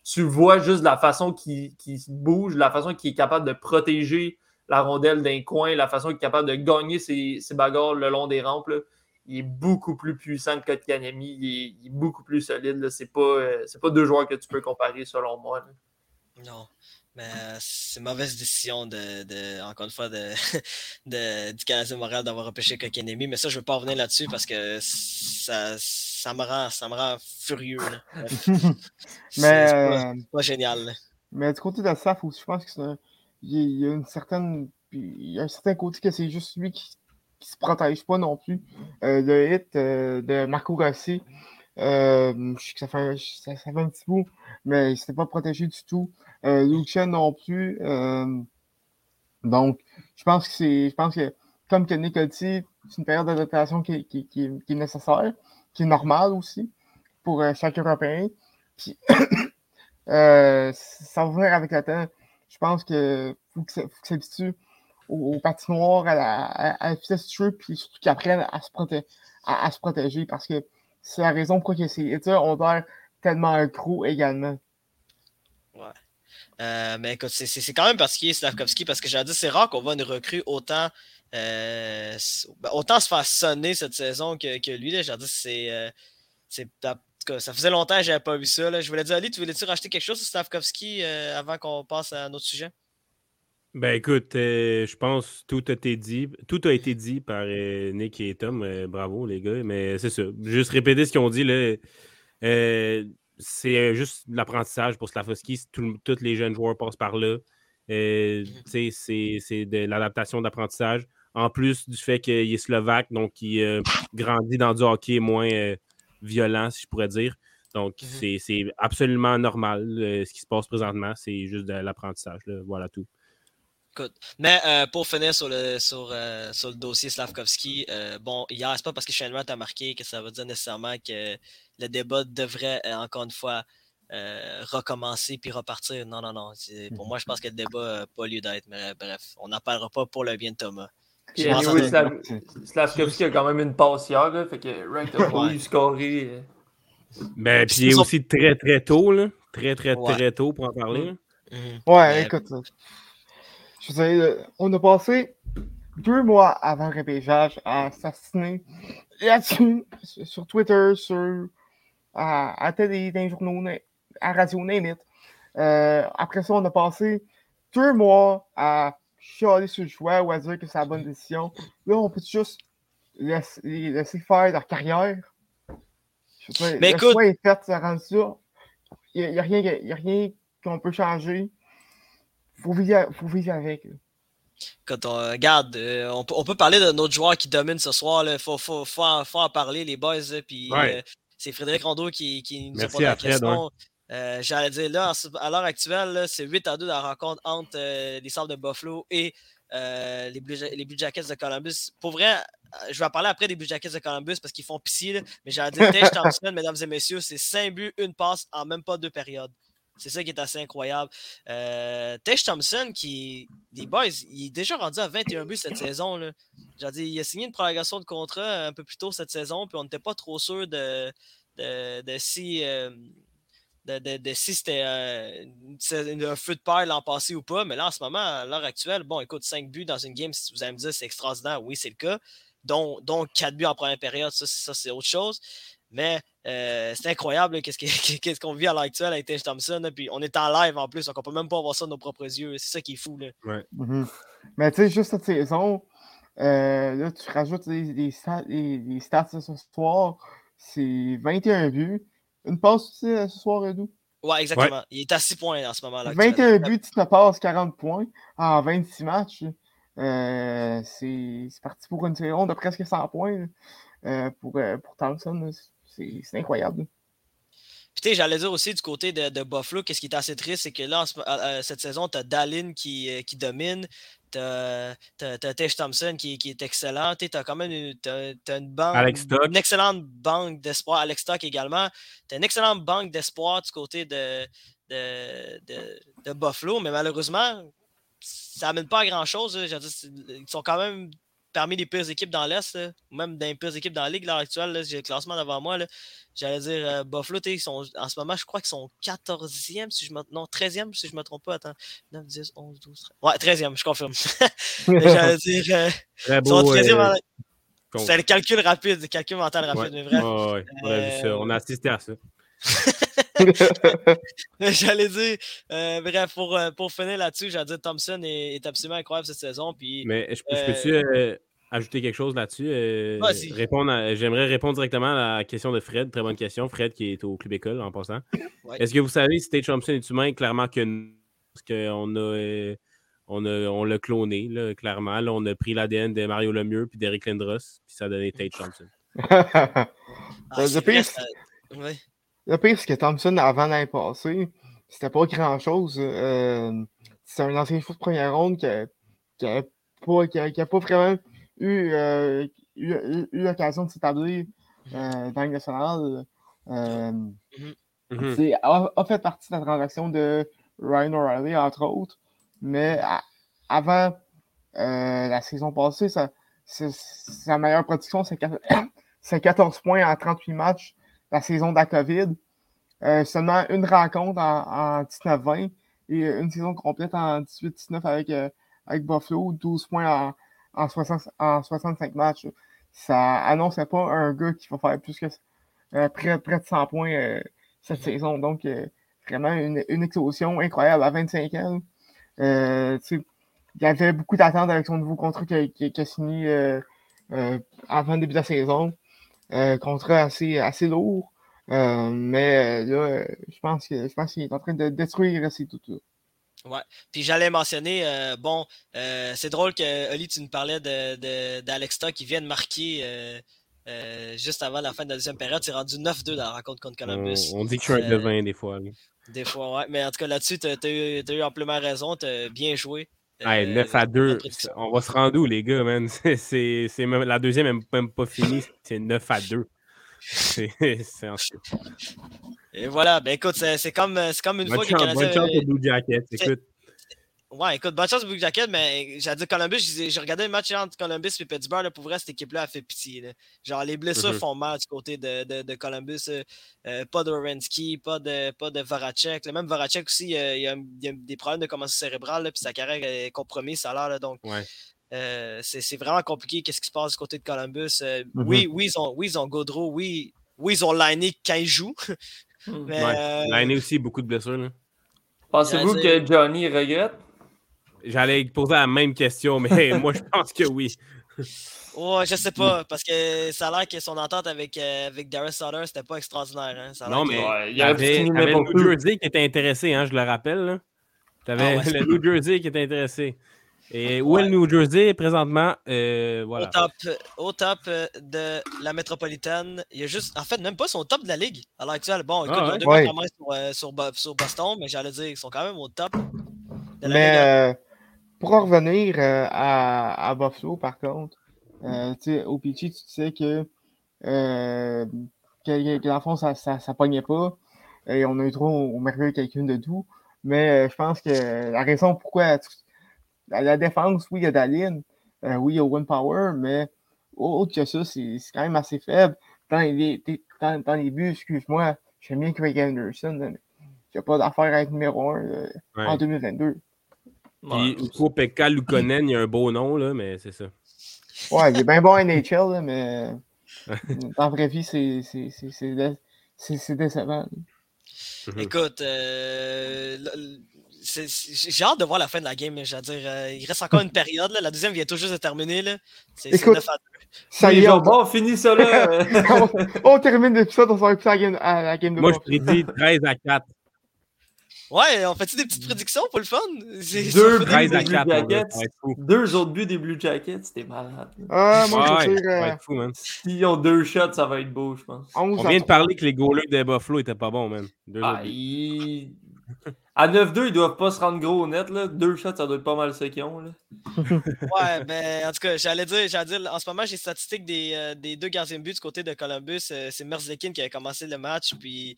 tu vois juste la façon qu'il bouge, la façon qu'il est capable de protéger la rondelle d'un coin, la façon qu'il est capable de gagner ses, bagarres le long des rampes. Il est beaucoup plus puissant que Kotkaniemi. Il, est, beaucoup plus solide. Ce n'est pas, euh, pas deux joueurs que tu peux comparer selon moi. Non. Mais c'est mauvaise décision de, encore une fois de, *laughs* du Canadien Montréal d'avoir empêché Kokanemi. Mais ça, je ne veux pas revenir là-dessus parce que ça, ça, me, rend, ça me rend furieux. *laughs* mais c'est pas, génial. Mais du côté de Saf aussi, je pense que c'est il y a une certaine. Il y a un certain côté que c'est juste lui qui, qui se protège pas non plus. Euh, le hit euh, de Marco Rossi, euh, je sais que ça fait, ça, ça fait un petit bout, mais il s'était pas protégé du tout. Euh, Lucian non plus. euh, donc, je pense que c'est. Je pense que, comme que dit, c'est une période d'adaptation qui, est nécessaire, qui est normale aussi pour euh, chaque Européen. Puis, *coughs* euh, ça va venir avec le temps. Je pense que faut que s'habitue aux, aux patinoires, à la, à, vitesse du jeu, puis surtout qu'ils apprennent à se, protéger parce que c'est la raison pourquoi que ces états ont l'air tellement accro également. Euh, mais écoute, c'est quand même particulier, Slavkovski, parce que j'ai dit, c'est rare qu'on voit une recrue autant, euh, ben, autant se faire sonner cette saison que, que lui. J'ai dit, c'est. euh, ça faisait longtemps que j'avais pas vu ça. là. Je voulais dire, Ali, tu voulais-tu racheter quelque chose sur Slavkovski euh, avant qu'on passe à un autre sujet? Ben écoute, je pense que tout a été dit. Tout a été dit par Nick et Tom. bravo les gars. Mais c'est ça. Juste répéter ce qu'ils ont dit là. c'est juste l'apprentissage pour Slavovski. Tout- tous les jeunes joueurs passent par là. Euh, c'est c'est de l'adaptation d'apprentissage. En plus du fait qu'il est slovaque, donc il euh, grandit dans du hockey moins euh, violent, si je pourrais dire. Donc, Mhm. c'est- c'est absolument normal euh, ce qui se passe présentement. C'est juste de l'apprentissage. là. Voilà tout. Écoute, mais euh, pour finir sur le, sur, euh, sur le dossier Slavkovski, bon, hier, c'est pas parce que Wright a marqué que ça veut dire nécessairement que le débat devrait, encore une fois, recommencer puis repartir. Non, non, non. Pour moi, je pense que le débat n'a pas lieu d'être. Mais bref, on n'en parlera pas pour le bien de Thomas. Puis Slavkovski a quand même une passe hier, là, fait que Wright a eu scorer. euh. Ben, Puis il est aussi très, très tôt, là. Très, très, Ouais. très tôt pour en parler. là. Mhm. Ouais, Mais- écoute, je veux dire, on a passé deux mois avant le repêchage à assassiner là-dessus, sur Twitter, sur à, à télé, dans les journaux, na- à radio, name it. Euh, après ça, on a passé deux mois à chialer sur le choix ou à dire que c'est la bonne décision. Là, on peut juste laisser, les laisser faire leur carrière. Je Mais le écoute- choix est fait, ça rend ça. Il n'y a, rien que- y a rien qu'on peut changer. Faut vivre, faut vivre avec. là. Quand on regarde, euh, on, peut- on peut parler de notre joueur qui domine ce soir. Il faut, faut, faut, en, faut en parler, les boys. là, Puis Ouais. euh, c'est Frédéric Rondeau qui, qui nous Merci a posé la Fred, question. Euh, J'allais dire, là, à l'heure actuelle, c'est 8 à 2 dans la rencontre entre euh, les Sables de Buffalo et euh, les, Blue, les Blue Jackets de Columbus. Pour vrai, je vais en parler après des Blue Jackets de Columbus parce qu'ils font là, mais j'allais dire, Tage *laughs* Thompson, mesdames et messieurs, c'est 5 buts, une passe en même pas deux périodes. C'est ça qui est assez incroyable. Euh, Tage Thompson, qui, les boys, il est déjà rendu à 21 buts cette saison. Là. Dit, il a signé une prolongation de contrat un peu plus tôt cette saison, puis on n'était pas trop sûr de, de, de si, euh, de, de- de si c'était euh, un feu de paille l'an passé ou pas. Mais là, en ce moment, à l'heure actuelle, bon, écoute, 5 buts dans une game, si vous allez me dire c'est extraordinaire, oui, c'est le cas. Dont, dont 4 buts en première période, ça, ça, c'est autre chose. Mais euh, c'est incroyable qu'est-ce que- *laughs* qu'est-ce qu'on vit à l'heure actuelle avec Tage Thompson. là, puis on est en live en plus, donc on peut même pas voir ça de nos propres yeux. C'est ça qui est fou. Là. Mhm. Mais tu sais, juste cette saison, euh, là, tu rajoutes les, les stats, les, les stats de ce soir, c'est 21 buts. Une passe aussi euh, ce soir, Edu? Ouais, exactement. Il est à 6 points en ce moment. là 21 buts, tu te passes 40 points en 26 matchs. Euh, c'est c'est parti pour une saison de presque 100 points euh, pour, pour Thompson. C'est c'est incroyable. Puis, j'allais dire aussi du côté de, de Buffalo, qu'est-ce qui est assez triste, c'est que là, en cette saison, tu as Dallin qui, euh, qui domine, tu as, Tesh Thompson qui, qui est excellent, tu as quand même une, t'as- t'as une banque, une excellente banque d'espoir, Alex Stock également, tu as une excellente banque d'espoir du côté de, de, de, de Buffalo, mais malheureusement, ça n'amène pas à grand-chose. Ils sont quand même parmi les pires équipes dans l'Est, ou même dans les pires équipes dans la Ligue l'heure actuelle. J'ai le classement devant moi. J'allais dire euh, Buffalo, ils sont, en ce moment, je crois qu'ils sont 14e, si je me, non, 13e, si je ne me trompe pas. Attends, 9, 10, 11, 12, 13. Ouais, 13e, je confirme. *laughs* J'allais dire, euh, Très ils sont beau. 13e. euh, en-. C'est le calcul rapide, le calcul mental rapide, Ouais. mais. Ouais, ouais, on a vu ça. Euh, On a assisté à ça. *laughs* J'allais dire, euh, bref, pour, euh, pour finir là-dessus, j'allais dire Thompson est, est absolument incroyable cette saison. Puis, Mais je, je euh, peux-tu euh, ajouter quelque chose là-dessus? euh, Vas-y. répondre J'aimerais répondre directement à la question de Fred. Très bonne question. Fred qui est au Club École en passant. Ouais. Est-ce que vous savez si Tate Thompson est humain? Clairement que non. Parce qu'on a, euh, on, a, on l'a cloné, là, clairement. Là, on a pris l'ADN de Mario Lemieux puis d'Eric Lindros, puis ça a donné Tate Thompson. *laughs* Ah, le pire, ouais. Le pire, c'est que Thompson, avant l'année passée, c'était pas grand-chose. Euh, c'est un ancien choix de première ronde qui a, qui a pas, qui a- qui a pas vraiment eu, euh, eu, eu- eu l'occasion de s'établir euh, dans. Euh, Mhm. c'est- a, a fait partie de la transaction de Ryan O'Reilly, entre autres. Mais à- avant la saison passée, ça, sa meilleure production, c'est 14 *coughs* points en 38 matchs la saison de la COVID. Euh, seulement une rencontre en, en 19-20 et une saison complète en 18-19 avec, euh, avec Buffalo, 12 points en, en, 60 en 65 matchs. Ça annonçait pas un gars qui va faire plus que euh, près, près de 100 points euh, cette saison. Donc, euh, vraiment une, une explosion incroyable à 25 ans. Euh, il y avait beaucoup d'attentes avec son nouveau contrat qu'il a, qu'il a- signé euh, euh, avant le début de la saison. Euh, contrat assez, assez lourd. Euh, mais euh, là, euh, je pense que je pense qu'il est en train de détruire ces tout Puis j'allais mentionner, euh, bon, euh, c'est drôle que, Oli, tu nous parlais de, de, d'Alexta qui vient de marquer euh, euh, juste avant la fin de la deuxième période. C'est rendu 9-2 dans la rencontre contre Columbus. On, on dit que je suis un devin des fois. là. Des fois, ouais. Mais en tout cas, là-dessus, tu as, eu, t'as eu amplement raison. Tu as bien joué. Hey, Euh, 9 à la 2, prédiction. on va se rendre où, les gars, man? *laughs* C'est, même, la deuxième n'est même pas finie, c'est 9 à 2. C'est, *laughs* c'est Et voilà, ben écoute, c'est, comme, c'est comme une bonne, fois que le chance, bonne chance Blue Écoute, Ouais, écoute, bonne chance Blue Jacket, mais j'ai dit Columbus, j'ai regardé le match entre Columbus et Pittsburgh, là, pour vrai, cette équipe-là a fait pitié. là. Genre, les blessures Mhm. font mal du côté de, de, de Columbus. euh, euh, pas de Orensky, pas de, pas de Voracek. là. Même Voracek aussi, euh, il, y a, il y a des problèmes de commencement cérébral, là, puis sa carrière est compromise, ça a l'air. Donc, ouais. euh, c'est c'est vraiment compliqué. Qu'est-ce qui se passe du côté de Columbus? Euh, Mhm. oui, oui, ils ont, oui, ils ont Gaudreau, oui, oui, ils ont Liney quand ils jouent. *laughs* mais, ouais. euh, L'année aussi, beaucoup de blessures. Pensez-vous que Johnny regrette? J'allais poser la même question, mais *laughs* moi, je pense que oui. Ouais, je sais pas, parce que ça a l'air que son entente avec, euh, avec Darius Sutter, c'était pas extraordinaire. Hein? Ça a l'air Non, mais Ouais, il y avait, t'avais le New. Jersey qui était intéressé, hein, je le rappelle. là. T'avais Ah ouais. le New Jersey qui était intéressé. Et où est le New Jersey présentement? Euh, voilà. Au top, au top de la métropolitaine. Il y a juste, en fait, même pas, ils sont au top de la ligue à l'heure actuelle. Bon, écoute, Ah ils ont deux sur, euh, sur, sur Boston, mais j'allais dire, ils sont quand même au top de la Mais ligue. euh, pour en revenir euh, à, à Buffalo, par contre, euh, sais, au Peachy, tu sais que, euh, que, que dans le fond, ça, ça, ça pognait pas. Et on a eu trop au, au merveilleux quelqu'un de tout. Mais euh, je pense que la raison pourquoi la, la défense, oui, il y a Dalin, euh, oui, il y a One Power, mais autre que ça, c'est quand même assez faible. Dans les, dans, dans les buts, excuse-moi, j'aime bien Craig Anderson, mais il n'y a pas d'affaire à être numéro 1 Ouais. en 2022. Puis, Uko Pekka Lukonen, il y a un beau nom, là, mais c'est ça. Ouais, il est bien bon à NHL, là, mais *laughs* la vraie vie, c'est c'est- c'est- c'est dé- c'est- c'est décevant. Écoute, euh, j'ai hâte de voir la fin de la game. Je veux dire, euh, il reste encore une période. là. La deuxième vient tout juste de terminer. là. C'est c'est Écoute, 9 à 2. Ça y est, on, bon, finis ça là. *laughs* on- on termine l'épisode, on s'en plus à la game, à la game de Moi, je prédis 13 à 4. Ouais, on fait-tu des petites prédictions pour le fun? Deux fait des- 13 à Blue 4. mon gars, Jackets. Deux autres buts des Blue Jackets, c'était malade. Ah, moi, je Ouais, veux dire ça va euh, être fou, man. S'ils ont deux shots, ça va être beau, je pense. 11 On vient de 3. parler que les goalers de Buffalo étaient pas bons, man. Deux Ah, buts. ils- À 9-2, ils doivent pas se rendre gros au net. Là. Deux shots, ça doit être pas mal ce qu'ils ont. Là. *laughs* Ouais, ben, en tout cas, j'allais dire, j'allais dire, en ce moment, j'ai les statistiques des, euh, des deux gardiens de but du côté de Columbus. Euh, c'est Merzlekin qui a commencé le match, puis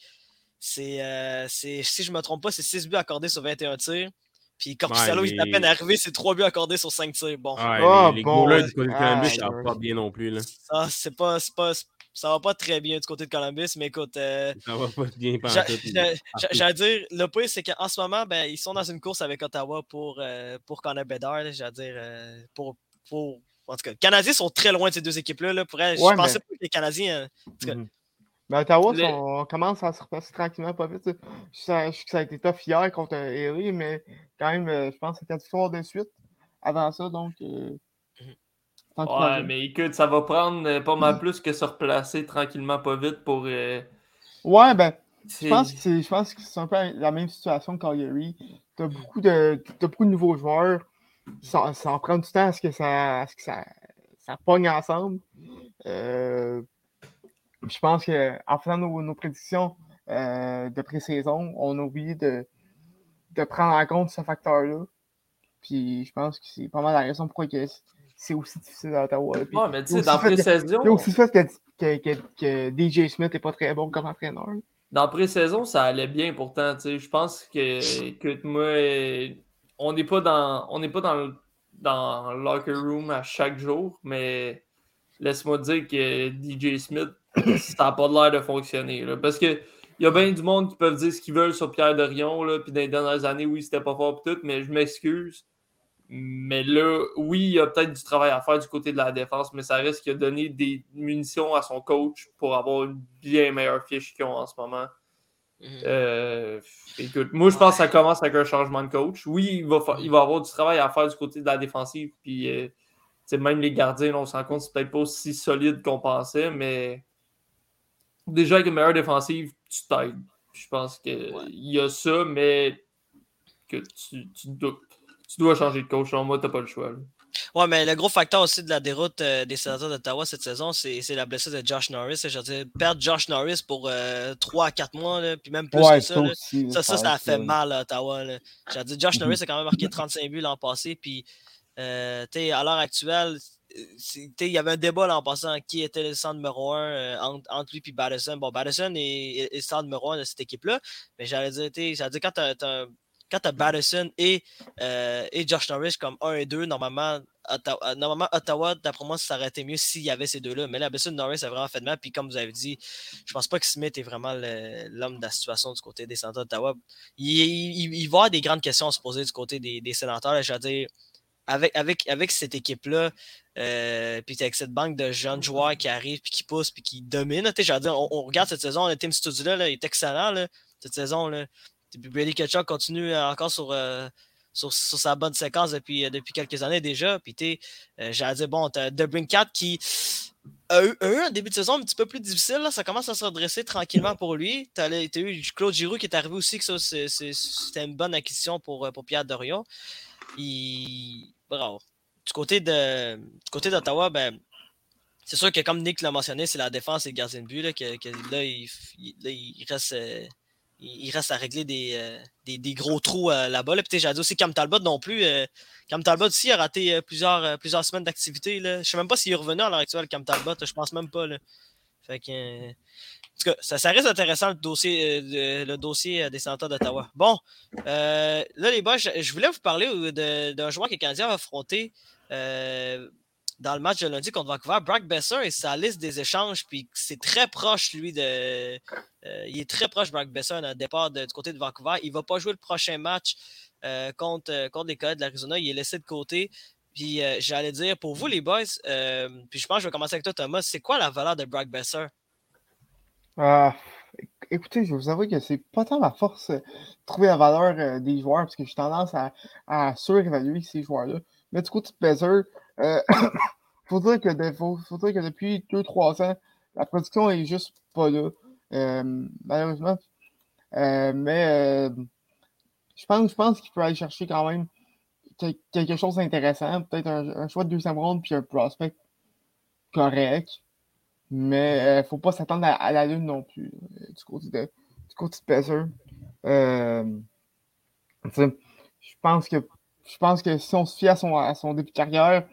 c'est, euh, c'est si je me trompe pas, c'est 6 buts accordés sur 21 tirs. Puis Corpusalo, Ouais, il est à peine arrivé, c'est 3 buts accordés sur 5 tirs. Bon, Ouais, Ah, les, les bon, goalers ouais. du côté de Ah, Columbus, ouais. ça va pas bien non plus. Là. ça, c'est pas, c'est pas, ça va pas très bien du côté de Columbus, mais écoute, euh, Ça va pas bien j'allais dire, le pire, c'est qu'en ce moment, ben, ils sont dans une course avec Ottawa pour, euh, pour Connor Bedard. J'allais dire, euh, pour, pour. En tout cas, les Canadiens sont très loin de ces deux équipes-là. Là, pour elle, Ouais, je pensais pas que les Canadiens. tout cas, Mhm. Mais Ottawa, Le- on commence à se repasser tranquillement, pas vite. Je sais que ça a été tough hier contre Erie, mais quand même, euh, je pense que c'est quatre victoires de suite avant ça, donc. euh, qu'il Ouais, mais écoute, ça va prendre euh, pas mal plus que se replacer tranquillement, pas vite pour. euh, Ouais, ben, je pense que c'est je pense que c'est un peu la même situation que Calgary. T'as beaucoup de t'as beaucoup de nouveaux joueurs. ça, ça en prend du temps à ce que ça, à ce que ça, ça pogne ensemble. Euh, je pense qu'en faisant nos, nos prédictions euh, de pré-saison, on a oublié de, de prendre en compte ce facteur-là. Puis je pense que c'est pas mal la raison pourquoi c'est aussi difficile à Ottawa. Puis, Ouais, mais tu sais, dans pré-saison, a aussi fait que, que, que, que DJ Smith n'est pas très bon comme entraîneur. dans pré-saison, ça allait bien pourtant. tu sais. Je pense que, que moi, on n'est pas dans on n'est pas dans le, dans le locker room à chaque jour, mais laisse-moi dire que DJ Smith, *coughs* ça n'a pas l'air de fonctionner. là. parce que il y a bien du monde qui peuvent dire ce qu'ils veulent sur Pierre Dorion, là, puis dans les dernières années, oui, c'était pas fort tout, mais je m'excuse. Mais là, oui, il y a peut-être du travail à faire du côté de la défense, mais ça qu'il a donné des munitions à son coach pour avoir une bien meilleure fiche qu'ils ont en ce moment. Mhm. Euh, écoute, moi, je pense que ça commence avec un changement de coach. Oui, il va, fa- il va avoir du travail à faire du côté de la défense. Puis, euh, même les gardiens, là, on se rend compte que c'est peut-être pas aussi solide qu'on pensait, mais déjà avec une meilleure défensive, tu t'aides. Je pense qu'il y a ça, mais que tu, tu, dois, tu dois changer de coach. Moi, t'as pas le choix. là. Ouais, mais le gros facteur aussi de la déroute euh, des sénateurs d'Ottawa cette saison, c'est c'est la blessure de Josh Norris. Je veux dire, perdre Josh Norris pour 3 à 4 mois, là, puis même plus Ouais, que ça. ça là. Ça, ça, ça a fait mal. mal à Ottawa. là. Je veux dire, Josh Mhm. Norris a quand même marqué 35 buts l'an passé. Puis, euh, tu à l'heure actuelle, euh, il y avait un débat l'an passant qui était le centre numéro 1 entre, entre lui et Batterson. Bon, est, le centre numéro 1 de cette équipe-là. Mais j'allais dire, j'allais dire, quand tu as, Batterson et, euh, et Josh Norris comme 1 et 2, normalement, Ottawa, normalement, Ottawa, d'après moi, ça aurait été mieux s'il y avait ces deux-là. Mais blessure de Norris a vraiment fait de mal. Puis comme vous avez dit, je pense pas que Smith est vraiment l'homme de la situation du côté des sénateurs d'Ottawa. Il, il- va y avoir des grandes questions à se poser du côté des, des sénateurs. là. Veux dire, avec, avec, avec cette équipe-là, euh, puis avec cette banque de jeunes joueurs qui arrivent, puis qui poussent, puis qui dominent. dire, on, on regarde cette saison, le Team Studio là, il est excellent là, cette saison. Là. Puis Brady Ketchuk continue euh, encore sur, euh, sur, sur sa bonne séquence depuis, euh, depuis quelques années déjà. Puis tu euh, j'allais dire, bon, t'as Debrincat qui a eu, a eu un début de saison un petit peu plus difficile. Là. Ça commence à se redresser tranquillement pour lui. Tu as, eu Claude Giroux qui est arrivé aussi, que ça, c'est- c'est- c'était une bonne acquisition pour, pour Pierre Dorion. Il... Bravo. Du côté de du côté d'Ottawa, ben, c'est sûr que comme Nick l'a mentionné, c'est la défense et le gardien de but. Là, que, là, il, reste. euh, il reste à régler des, euh, des, gros trous euh, là-bas. Là. Puis, aussi Cam Talbot non plus. Cam Talbot aussi a raté plusieurs, plusieurs semaines d'activité. Je sais même pas s'il est revenu à l'heure actuelle, Cam Talbot. Je pense même pas. Que, en tout cas, ça, reste intéressant le dossier, le dossier des sénateurs d'Ottawa. Bon, là, les boys, je, voulais vous parler d'un joueur que les Canadiens ont affronté euh, dans le match de lundi contre Vancouver. Brock Besser et sa liste des échanges, puis c'est très proche, lui, de. euh, il est très proche, Brock Besser, dans le départ de- du côté de Vancouver. Il ne va pas jouer le prochain match euh, contre, contre les Coyotes de l'Arizona. Il est laissé de côté. Puis j'allais dire, pour vous, les boys, puis je pense que je vais commencer avec toi, Thomas, c'est quoi la valeur de Brock Besser? Euh, écoutez, je vais vous avouer que c'est pas tant ma force de trouver la valeur des joueurs parce que j'ai tendance à, à surévaluer ces joueurs-là. Mais du de Bezer, euh, *coughs* faut, dire que faut, dire que depuis 2-3 ans, la production est juste pas là. Euh, malheureusement. Euh, mais euh, je pense, pense qu'il peut aller chercher quand même quel- quelque chose d'intéressant. Peut-être un, choix de deuxième ronde puis un prospect correct. Mais faut pas s'attendre à, la lune non plus, du côté de, du côté tu je pense que je pense que si on se fie à son, à son début de carrière,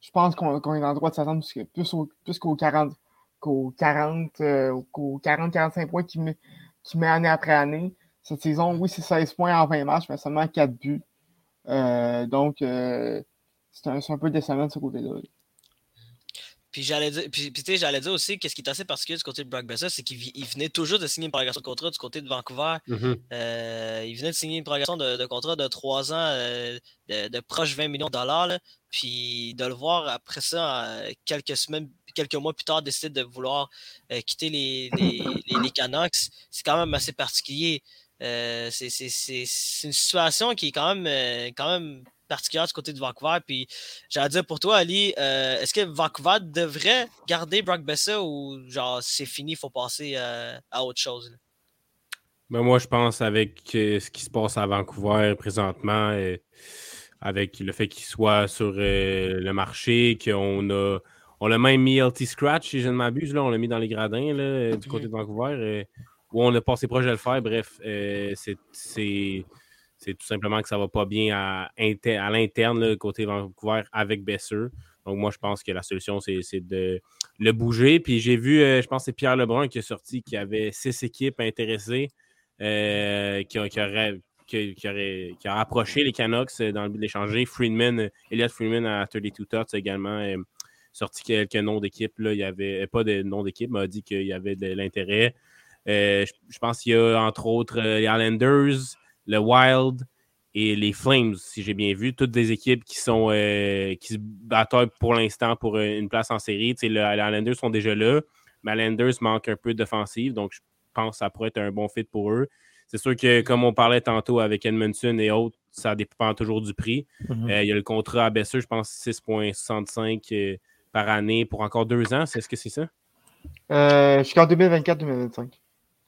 je pense qu'on est en droit de s'attendre plus, plus, au- plus qu'aux 40, qu'aux 40, euh, qu'aux 40-45 points qu'il met, met année après année. Cette saison, oui, c'est 16 points en 20 matchs, mais seulement 4 buts. Euh, donc, euh, c'est un, c'est un peu décevant de ce côté-là. Puis j'allais dire, puis, puis, tu sais, j'allais dire aussi, qu'est-ce qui est assez particulier du côté de Brock Besser, c'est qu'il venait toujours de signer une prolongation de contrat du côté de Vancouver. Mhm. Euh, il venait de signer une prolongation de, de contrat de 3 ans euh, de, de proche 20 millions de dollars. là. Puis de le voir après ça, quelques semaines, quelques mois plus tard, décider de vouloir euh, quitter les, les, les- les Canucks, c'est quand même assez particulier. C'est c'est- c'est- c'est une situation qui est quand même, quand même particulière du côté de Vancouver. Puis j'allais dire pour toi, Ali, euh, est-ce que Vancouver devrait garder Brock Besser ou genre c'est fini, il faut passer euh, à autre chose? là? Ben, moi, je pense avec euh, ce qui se passe à Vancouver présentement, avec le fait qu'il soit sur le marché, qu'on a. On l'a même mis LT Scratch, si je ne m'abuse, là, on l'a mis dans les gradins là, du côté de Vancouver, où on a passé proche de le faire. Bref, c'est c'est tout simplement que ça ne va pas bien à, à l'interne, côté Vancouver, avec Besser. Donc, moi, je pense que la solution, c'est de le bouger. Puis j'ai vu, euh, je pense que c'est Pierre Lebrun qui est sorti, qui avait six équipes intéressées, euh, qui, qui, aurait, qui, qui, a rapproché les Canucks dans le but d'échanger. Freeman, Elliot Freeman à 32 Tots également. Euh, sorti quelques noms d'équipes. Il n'y avait pas de nom d'équipe, mais a dit qu'il y avait de l'intérêt. je, je, pense qu'il y a entre autres les Islanders, le Wild et les Flames, si j'ai bien vu, toutes des équipes qui sont euh, qui se battent pour l'instant pour euh, une place en série. les Islanders sont déjà là, mais les Islanders manquent un peu d'offensive, donc je pense que ça pourrait être un bon fit pour eux. C'est sûr que, comme on parlait tantôt avec Edmondson et autres, ça dépend toujours du prix. Mm-hmm. Euh, il y a le contrat à Besser, je pense 6,65 par année pour encore deux ans. Est-ce que c'est ça? Jusqu'en 2024-2025.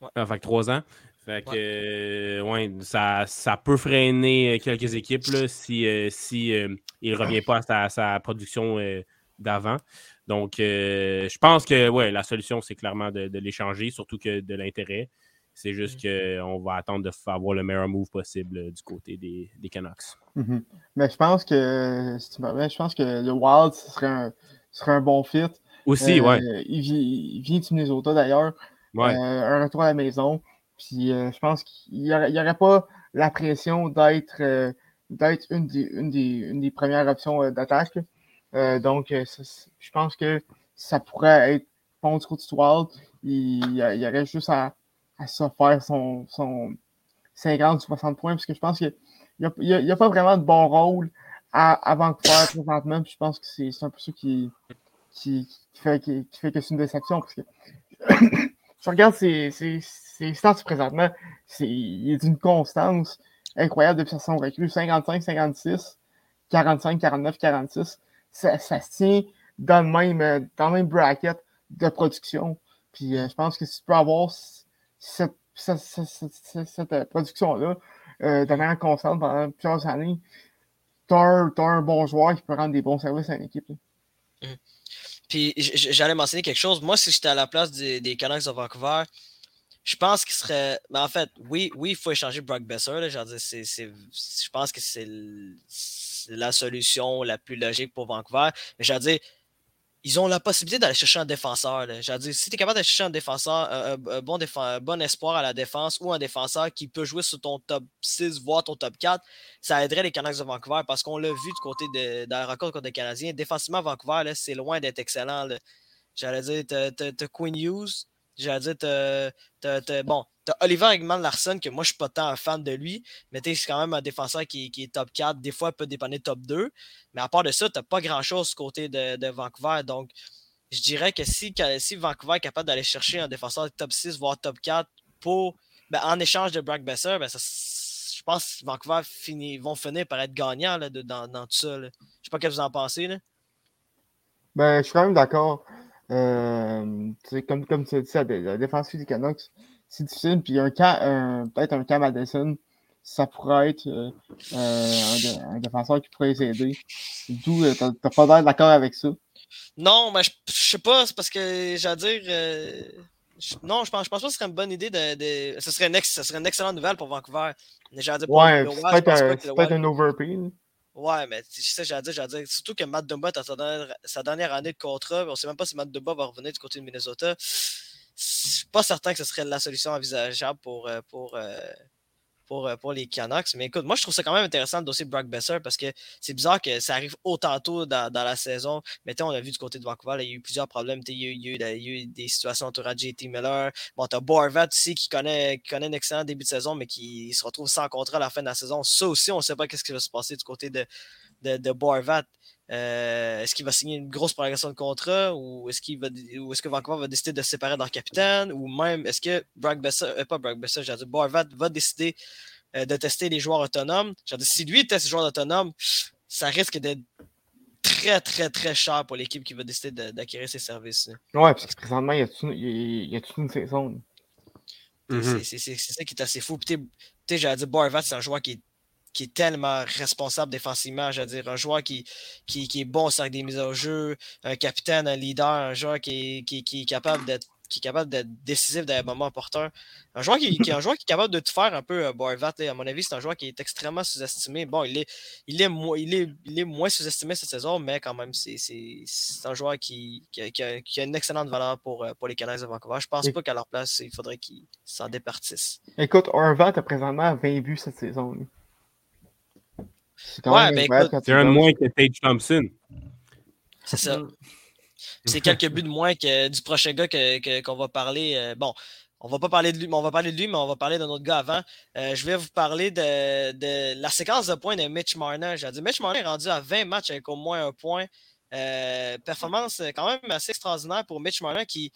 Ouais. Ah, fait trois ans. Fait que, ouais. Euh, ça, ça, peut freiner euh, quelques équipes là, si, euh, si il ne revient pas à sa, production d'avant. Donc, je pense que ouais, la solution, c'est clairement de, l'échanger, surtout que de l'intérêt. C'est juste mm. qu'on va attendre de avoir le meilleur move possible du côté des, des Canucks. Mm-hmm. Mais je pense que je pense que le Wild serait un, serait un bon fit. Aussi, ouais. Il, vient du Minnesota d'ailleurs. Ouais. un retour à la maison. Puis euh, je pense qu'il n'y aurait, pas la pression d'être euh, une, des, une, des, premières options euh, d'attaque. donc, je pense que ça pourrait être bon du côté Il, y aurait juste à, se faire son, son 50 60 points, parce que je pense qu'il n'y a, a, pas vraiment de bon rôle à, à Vancouver présentement. Puis je pense que c'est un peu ça qui, qui, fait, qui, fait que c'est une déception. Parce que je regarde ces, ses stats présentement, il est d'une constance incroyable depuis son recrue. 55, 56, 45, 49, 46. Ça, ça se tient dans le même, euh, dans le même bracket de production. Puis euh, je pense que si tu peux avoir cette, cette, cette, euh, production-là euh, de manière constante pendant plusieurs années, tu as, un bon joueur qui peut rendre des bons services à une équipe. Puis j'allais mentionner quelque chose. Moi, si j'étais à la place des, des Canucks de Vancouver, je pense qu'il serait. Mais en fait, oui, oui, il faut échanger Brock Besser. Je pense que c'est la solution la plus logique pour Vancouver. Mais je veux dire, ils ont la possibilité d'aller chercher un défenseur. Veux dire, si tu es capable d'aller chercher un défenseur, un, bon, bon espoir à la défense ou un défenseur qui peut jouer sur ton top 6, voire ton top 4, ça aiderait les Canucks de Vancouver parce qu'on l'a vu du côté de, dans record contre les Canadiens. Défensivement, Vancouver, c'est loin d'être excellent. J'allais dire, tu Quinn Hughes, J'allais dire, t'as, bon, t'as Oliver Eggman Larson, que moi, je suis pas tant un fan de lui, mais c'est quand même un défenseur qui, est top 4. Des fois, il peut dépanner top 2. Mais à part de ça, t'as pas grand-chose du côté de, Vancouver. Donc, je dirais que si, si Vancouver est capable d'aller chercher un défenseur top 6, voire top 4 pour, ben, en échange de Brock Besser, ben, je pense que Vancouver vont finir par être gagnants là, dans, dans, tout ça. Je sais pas ce que vous en pensez. Là. Ben, je suis quand même d'accord. Euh, comme, comme tu as la, défense du Canucks, c'est difficile. Puis un cas, peut-être un cas Madison, ça pourrait être euh, un, défenseur qui pourrait les aider. D'où euh, t'as pas l'air d'accord avec ça. Non, mais je, sais pas, c'est parce que j'allais dire. Euh, non, je pense, je pense pas que ce serait une bonne idée de. de ce, serait une ce serait une excellente nouvelle pour Vancouver. Dire, ouais, c'est peut-être un, overpay. Ouais, mais c'est ça, j'allais dire, dire. Surtout que Matt Dumba a sa dernière, année de contrat. On sait même pas si Matt Dumba va revenir du côté de Minnesota. Je suis pas certain que ce serait la solution envisageable pour, euh, pour, euh, pour, euh, pour les Canucks. Mais écoute, moi, je trouve ça quand même intéressant le dossier Brock Besser parce que c'est bizarre que ça arrive autant tôt dans, la saison. Mais on a vu du côté de Vancouver, il y a eu plusieurs problèmes. Il y, a eu, il, y a eu, des situations autour de JT Miller. Bon, tu as Borvat aussi qui connaît, qui connaît un excellent début de saison, mais qui se retrouve sans contrat à la fin de la saison. Ça aussi, on ne sait pas ce qui va se passer du côté de, de. Euh, est-ce qu'il va signer une grosse prolongation de contrat ou est-ce qu'il va ou est-ce que Vancouver va décider de se séparer leur capitaine ou même est-ce que Brock Besser, euh, pas Brock Besser, j'ai dit Borvat va décider euh, de tester les joueurs autonomes? J'ai dit si lui teste les joueurs autonomes, ça risque d'être très très très cher pour l'équipe qui va décider d'acquérir ces services. Ouais, parce que présentement, il y a, toute une saison? Mm-hmm. C'est ça qui est assez fou. Tu sais, j'allais dire Borvat, c'est un joueur qui est qui est tellement responsable défensivement, je veux dire, un joueur qui, qui, est bon sur des mises au jeu, un capitaine, un leader, un joueur qui qui est capable d'être qui est capable d'être décisif dans les moments opportuns. Un joueur qui, un joueur qui est capable de tout faire un peu, euh, à mon avis, c'est un joueur qui est extrêmement sous-estimé. Bon, il est, il est, il est, il est moins sous-estimé cette saison, mais quand même, c'est un joueur qui, qui, a, une excellente valeur pour, euh, pour les Canadiens de Vancouver. Je pense pas qu'à leur place, il faudrait qu'ils s'en départissent. Écoute, Horvat a présentement 20 buts cette saison. C'est ouais, ben, un de moins que Tate Thompson. C'est ça. Mm. C'est quelques buts de moins que du prochain gars qu'on va parler. Euh, bon, on va pas parler de lui, mais on va parler de lui, mais on va parler d'un autre gars avant. Euh, je vais vous parler de, la séquence de points de Mitch Marner. J'ai dit Mitch Marner est rendu à 20 matchs avec au moins un point. Euh, performance quand même assez extraordinaire pour Mitch Marner qui,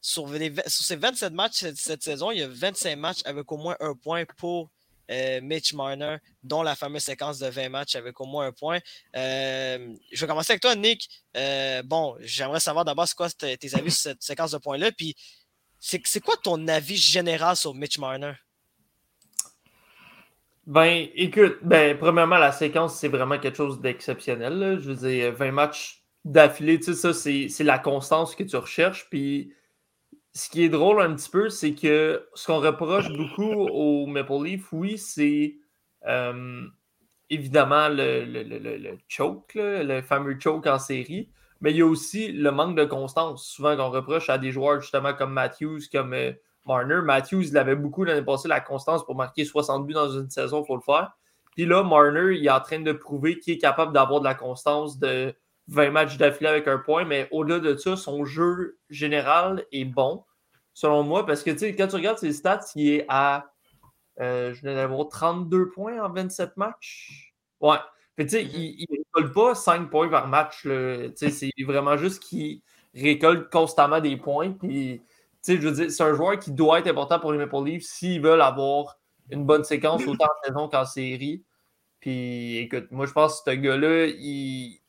sur, sur ses 27 matchs cette, cette, saison, il y a 25 matchs avec au moins un point pour euh, Mitch Marner, dont la fameuse séquence de 20 matchs avec au moins un point. Euh, je vais commencer avec toi, Nick. Euh, bon, j'aimerais savoir d'abord c'est quoi tes avis sur cette séquence de points-là. Puis, c'est quoi ton avis général sur Mitch Marner? Ben, écoute, ben, premièrement, la séquence, c'est vraiment quelque chose d'exceptionnel. Je veux dire, 20 matchs d'affilée, tu sais, ça, c'est la constance que tu recherches. Puis, ce qui est drôle un petit peu, c'est que ce qu'on reproche beaucoup au Maple Leaf, oui, c'est euh, évidemment le, choke, le fameux choke en série, mais il y a aussi le manque de constance, souvent qu'on reproche à des joueurs justement comme Matthews, comme euh, Marner. Matthews, il avait beaucoup l'année passée la constance pour marquer 60 buts dans une saison, il faut le faire. Puis là, Marner, il est en train de prouver qu'il est capable d'avoir de la constance de 20 matchs d'affilée avec un point, mais au-delà de ça, son jeu général est bon, selon moi, parce que quand tu regardes ses stats, il est à, euh, je viens d'avoir 32 points en 27 matchs. Ouais. tu sais, mm-hmm. il ne récolte pas 5 points par match. C'est vraiment juste qu'il récolte constamment des points. Puis, je veux dire, c'est un joueur qui doit être important pour les Maple Leafs s'ils veulent avoir une bonne séquence autant en saison qu'en série. Puis, écoute, moi, je pense que ce gars-là, il,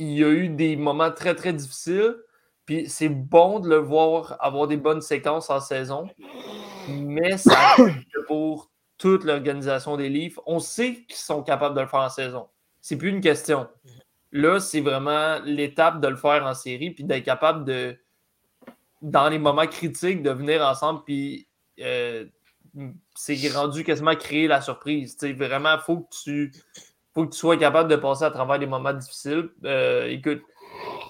il a eu des moments très, très difficiles. Puis c'est bon de le voir avoir des bonnes séquences en saison. Mais ça *coughs* pour toute l'organisation des livres. On sait qu'ils sont capables de le faire en saison. C'est plus une question. Là, c'est vraiment l'étape de le faire en série, puis d'être capable de, dans les moments critiques, de venir ensemble, puis euh, c'est rendu quasiment créer la surprise. vraiment, il faut que tu faut que tu sois capable de passer à travers des moments difficiles. Euh, écoute,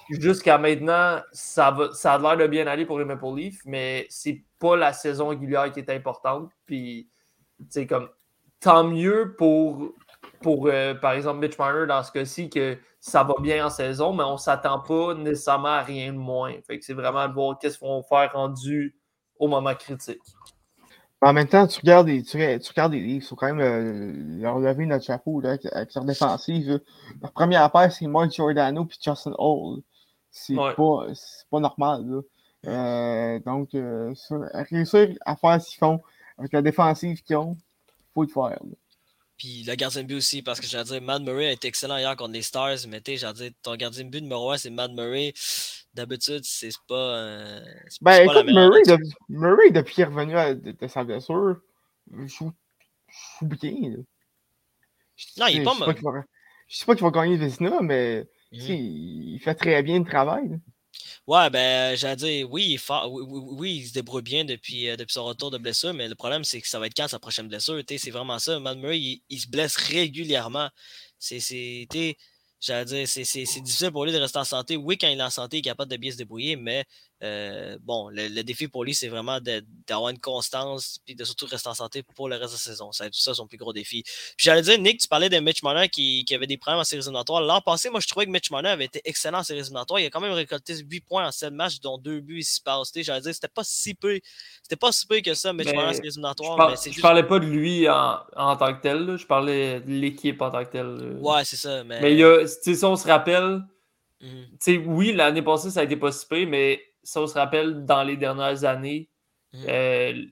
jusqu'à maintenant, ça, a l'air de bien aller pour les Maple Leafs, mais c'est pas la saison régulière qui est importante. Puis, c'est comme tant mieux pour, pour euh, par exemple, Mitch Marner dans ce cas-ci que ça va bien en saison, mais on s'attend pas nécessairement à rien de moins. Fait que c'est vraiment de voir qu'est-ce qu'on va faire rendu au moment critique. En même temps, tu regardes les, tu, regardes les Leafs, il faut quand même euh, leur lever notre chapeau là, avec, leur défensive. Leur première paire, c'est Mark Giordano puis Justin Hall. C'est pas, pas normal. Là. Euh, donc, euh, réussir à faire ce qu'ils font avec la défensive qu'ils ont, il faut le faire. Puis le gardien de but aussi, parce que j'allais dire, Mad Murray a été excellent hier contre les Stars, mais tu sais, dire, ton gardien de but numéro 1, c'est Mad Murray. D'habitude, c'est pas. Euh, ben, écoute, Murray, Murray, depuis qu'il est revenu de, sa blessure, joue, joue bien. Non, il est pas mal. Je sais pas qu'il va gagner le Vizina, mais mmh. il fait très bien le travail. Ouais, ben, j'allais dire, oui, il, oui, il se débrouille bien depuis, euh, depuis son retour de blessure, mais le problème, c'est que ça va être quand sa prochaine blessure. C'est vraiment ça. Matt Murray, il, il, se blesse régulièrement. C'est J'allais dire, c'est difficile pour lui de rester en santé. Oui, quand il est en santé, il est capable de bien se débrouiller, mais euh, bon, le, défi pour lui, c'est vraiment d'avoir une constance et de surtout rester en santé pour le reste de la saison. Ça va être ça son plus gros défi. j'allais dire, Nick, tu parlais de Mitch Marner qui, avait des problèmes en séries éliminatoires. L'an passé, moi, je trouvais que Mitch Marner avait été excellent en séries éliminatoires. Il a quand même récolté 8 points en 7 matchs, dont 2 buts ici passent. J'allais dire, c'était pas si peu. C'était pas si peu que ça, Mitch Marner en séries éliminatoires. Je, parlais pas de lui en, tant que tel. Je parlais de l'équipe en tant que tel. Ouais, c'est ça. Mais, mais il y a, si on se rappelle, mhm. oui, l'année passée, ça a été pas si peu, mais ça, on se rappelle, dans les dernières années, mm. euh,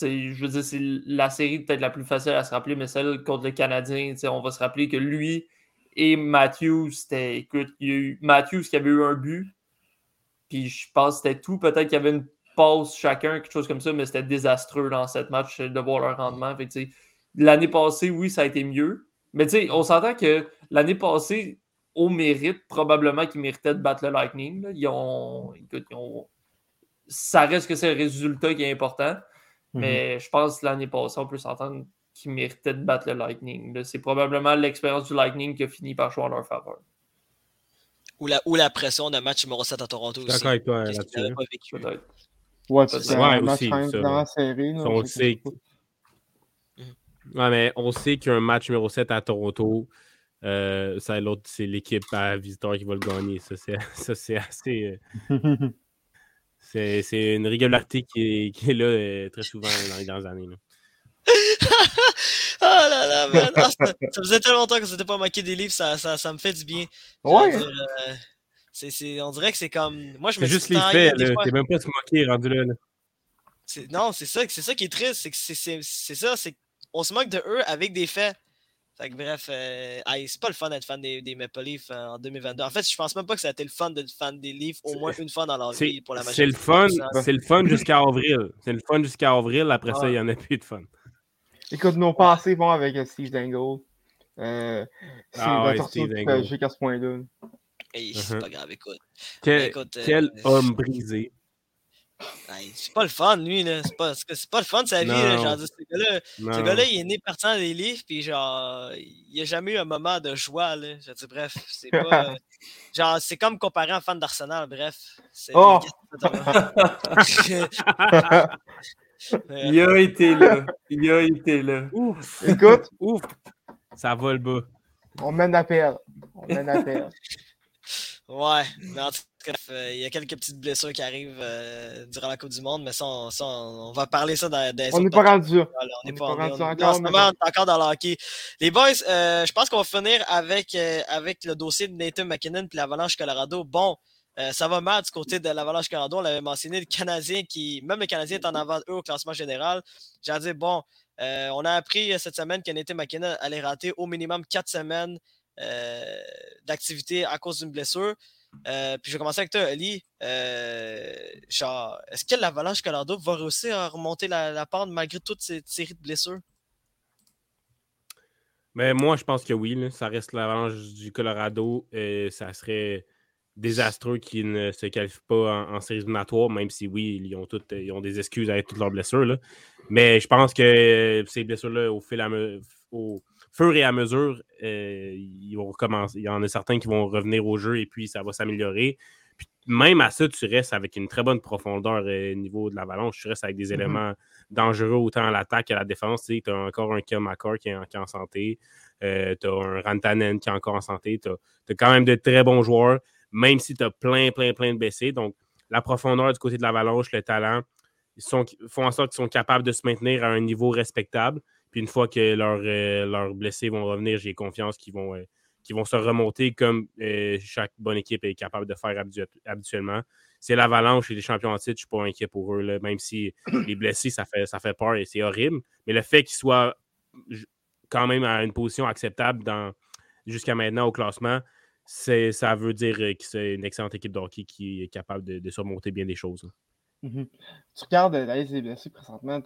je veux dire, c'est la série peut-être la plus facile à se rappeler, mais celle contre le Canadien, on va se rappeler que lui et Matthews, c'était, écoute, il y a eu Matthews qui avait eu un but, puis je pense que c'était tout. Peut-être qu'il y avait une pause chacun, quelque chose comme ça, mais c'était désastreux dans cette match de voir leur rendement. Fait l'année passée, oui, ça a été mieux. Mais tu sais, on s'entend que l'année passée, au mérite, probablement qu'ils méritaient de battre le Lightning. Ils ont, écoute, ils ont ça reste que c'est le résultat qui est important. Mhm. Mais je pense que l'année passée, on peut s'entendre qu'ils méritaient de battre le Lightning. C'est probablement l'expérience du Lightning qui a fini par jouer en leur faveur. Ou la, ou la pression d'un match numéro 7 à Toronto aussi. d'accord avec toi là-dessus. Ouais, c'est un match vraiment serré. là, On sait Ouais, mais on sait qu'un match numéro 7 à Toronto, euh, ça, l'autre, c'est l'équipe à visiteur qui va le gagner. Ça, c'est, *laughs* ça, c'est assez. euh, c'est, c'est une régularité qui est, qui est là euh, très souvent dans les dernières années. là. *laughs* Oh là là, man. Ah, ça, ça faisait tellement longtemps que c'était pas manqué des livres, ça, ça, ça me fait du bien. Ouais. dire, euh, c'est, c'est- on dirait que c'est comme. Moi, je me juste les faits. C'est même pas se moquer rendu là. là. c'est- Non, c'est ça, c'est ça qui est triste. C'est que c'est, c'est, c'est ça, c'est qu'on se moque de eux avec des faits. Fait que bref, euh, c'est pas le fun d'être fan des, des Maple Leafs euh, en 2022. En fait, je pense même pas que ça a été le fun d'être fan des Leafs au moins une fois dans leur C'est, vie pour la c'est le majorité. fun, c'est le fun *laughs* jusqu'à avril. C'est le fun jusqu'à avril. Après ça, il y en a plus de fun. Écoute, nos pensées vont avec euh, Steve Dangle. Euh, c'est Ah ouais, Steve Dangle. À ce point-là. Hey, c'est Mhm. pas grave, écoute. Quel, Écoute, euh, quel homme brisé. Hey, c'est pas le fun, lui, là. C'est pas, c'est pas le fun de sa vie, là. Genre, ce gars-là, gars-là, il est né partant des livres, puis genre, il a jamais eu un moment de joie, là. Je dire, bref, c'est pas. *laughs* euh, genre, c'est comme comparé à un fan d'Arsenal, bref. C'est Oh! *laughs* Il a été là. Il a été là. Ouf, *laughs* Écoute, ouf. Ça va le bas. on mène la paire. On mène la paire. Ouais, mais en tout euh, il y a quelques petites blessures qui arrivent euh, durant la Coupe du Monde, mais ça, on, ça, on, on va parler ça dans, dans On n'est pas rendu on n'est est pas, rendu encore, en ce mais moment, bon. on est encore dans le hockey. Les boys, euh, je pense qu'on va finir avec, avec le dossier de Nathan McKinnon et l'Avalanche Colorado. Bon, euh, ça va mal du côté de l'Avalanche Colorado. On l'avait mentionné, le Canadien qui, même le Canadien est en avant d'eux au classement général. J'ai dit, bon, euh, on a appris cette semaine que Nathan McKinnon allait rater au minimum quatre semaines euh, d'activité à cause d'une blessure. Euh, puis je vais commencer avec toi, Ali. Euh, genre, est-ce que l'Avalanche Colorado va réussir à remonter la, pente malgré toute cette série de blessures? Mais moi, je pense que oui. Ça reste l'avalanche du Colorado. Euh, ça serait désastreux qu'ils ne se qualifient pas en, en séries même si oui, ils ont, ils ont des excuses avec toutes leurs blessures. Mais je pense que ces blessures-là, au, fil fur et à mesure, euh, ils vont recommencer. Il y en a certains qui vont revenir au jeu et puis ça va s'améliorer. Puis même à ça, tu restes avec une très bonne profondeur euh, au niveau de l'avalanche. Tu restes avec des éléments dangereux autant à l'attaque qu'à la défense. Tu as encore un Kim McCarr qui qui est en santé. tu as un Rantanen qui est encore en santé. Tu as, quand même de très bons joueurs, même si tu as plein, plein, plein de blessés. Donc, la profondeur du côté de l'avalanche, le talent, ils sont, font en sorte qu'ils sont capables de se maintenir à un niveau respectable. Puis une fois que leurs, euh, leurs blessés vont revenir, j'ai confiance qu'ils vont, euh, vont se remonter comme euh, chaque bonne équipe est capable de faire habitu- habituellement. C'est l'Avalanche et les champions en titre, je ne suis pas inquiet pour eux. là, même si *clears throat* les blessés, ça fait, ça fait peur et c'est horrible. Mais le fait qu'ils soient quand même à une position acceptable dans, jusqu'à maintenant au classement, ça veut dire que c'est une excellente équipe de hockey qui est capable de, de surmonter bien des choses. Mhm. Tu regardes la liste des blessés présentement,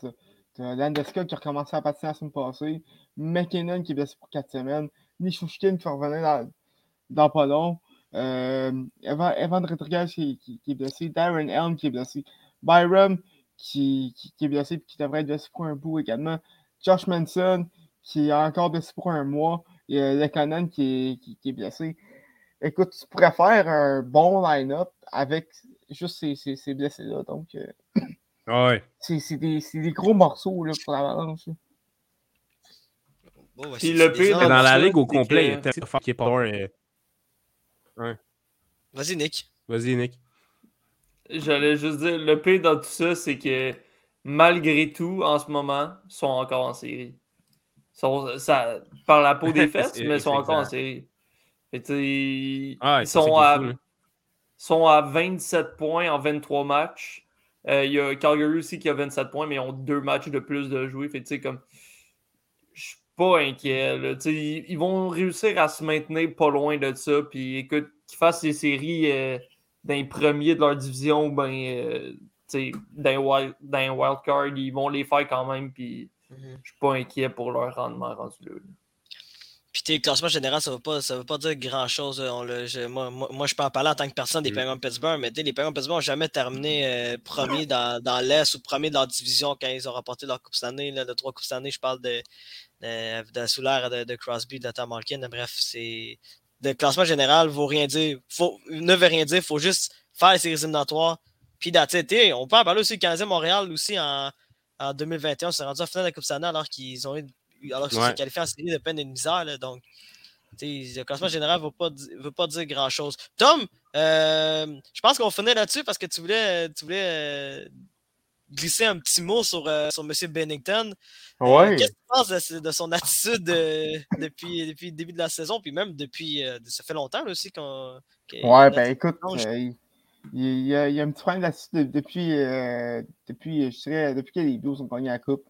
Landeskog qui a recommencé à patiner la semaine passée, McKinnon qui est blessé pour 4 semaines, Nishushkin qui va revenir dans, dans pas long, euh, Evan, Evan qui, est blessé, Darren Elm qui est blessé, Byram qui, qui, est blessé et qui devrait être blessé pour un bout également, Josh Manson qui est encore blessé pour un mois, et euh, qui est, blessé. Écoute, tu pourrais faire un bon line-up avec juste ces, ces, blessés-là. Donc, euh, *clears throat* ouais. c'est c'est des, c'est des gros morceaux là, pour l'avalanche. Bon, ouais, Puis c'est- le pire. Dans la ligue au complet, que- il y a tellement de fois qui est pas loin, euh, Vas-y, Nick. Vas-y, Nick. J'allais juste dire, le pire dans tout ça, c'est que malgré tout, en ce moment, ils sont encore en série. Ils sont, ça, par la peau des *laughs* fesses, mais ils sont encore en série. Sais, Ah ils sont à, sont à 27 points en 23 matchs. Euh, Il y a Calgary aussi qui a 27 points, mais ils ont deux matchs de plus de jouer. Fait tu sais, comme. Je suis pas inquiet. là. Ils, ils vont réussir à se maintenir pas loin de ça. Puis écoute, qu'ils fassent les séries euh, d'un premier de leur division, ben, euh, d'un wild, wild card, ils vont les faire quand même. Puis Mhm. Je suis pas inquiet pour leur rendement rendu là. Puis tes classement général, ça ne veut, pas- ça veut pas dire grand-chose. euh, moi, moi, moi, je peux en parler en tant que personne des Mm. Penguins de Pittsburgh, mais les Penguins de Pittsburgh n'ont jamais terminé euh, premier dans, dans l'Est ou premier de leur division quand ils ont remporté leur Coupe cette année. Là, de trois Coupes cette année, je parle de, de, de- de, de Crosby, de Tom Malkin. Bref, c'est. Le classement général vaut rien dire. Faut, ne veut rien dire. Il faut juste faire les séries éliminatoires. Puis on peut en parler aussi du Canadien Montréal aussi en, en 2021. On s'est rendu en finale de la Coupe cette année alors qu'ils ont eu alors qu'ils Ouais. sont qualifiés en série de peine et de misère. là. donc, le classement général ne veut pas, di- veut pas dire grand-chose. Tom, euh, je pense qu'on finit là-dessus parce que tu voulais, tu voulais euh, glisser un petit mot sur, euh, sur M. Bennington. Ouais. Qu'est-ce que tu penses de, son attitude *laughs* depuis, depuis le début de la saison, puis même depuis. ça fait longtemps là, aussi qu'on. Ouais, ben écoute, il, il y a, il y a un petit problème là-dessus de- depuis, depuis, je dirais, depuis que les Blues ont gagné la Coupe.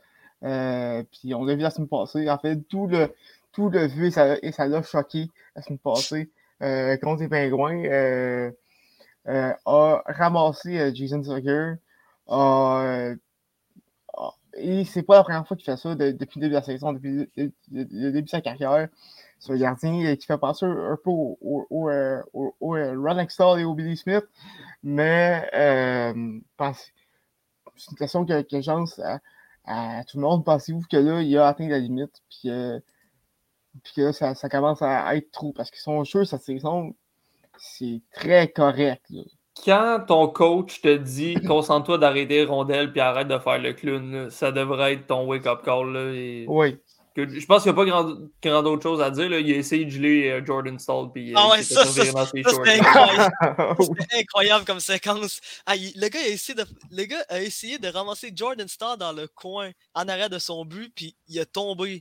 Euh, puis on l'a vu la semaine passée. En fait, tout le, tout le vu et ça l'a choqué la semaine passée euh, contre les Pingouins. Euh, euh, a ramassé Jason Zucker. Et c'est pas la première fois qu'il fait ça de- depuis le début de la saison, depuis le, début de sa carrière. C'est un gardien qui fait penser un peu au, au, au, Ron et au Billy Smith. Mais c'est une question que, que lance à, à tout le monde. Pensez-vous que là, il a atteint la limite? Puis, euh, puis que là, ça, ça commence à être trop? Parce que son jeu, sa saison, c'est très correct. là. Quand ton coach te dit concentre-toi d'arrêter les rondelles puis arrête de faire le clown, là, ça devrait être ton wake-up call. Là, et- Oui. Que- je pense qu'il n'y a pas grand, grand d'autre chose à dire. Là. Il a essayé de geler euh, Jordan Stall puis euh, Ah ouais, ça, ça, ça, c'était incroyable. *laughs* C'était incroyable comme séquence. Ah, il- le, gars a essayé de, le gars a essayé de ramasser Jordan Starr dans le coin en arrière de son but, puis il a tombé.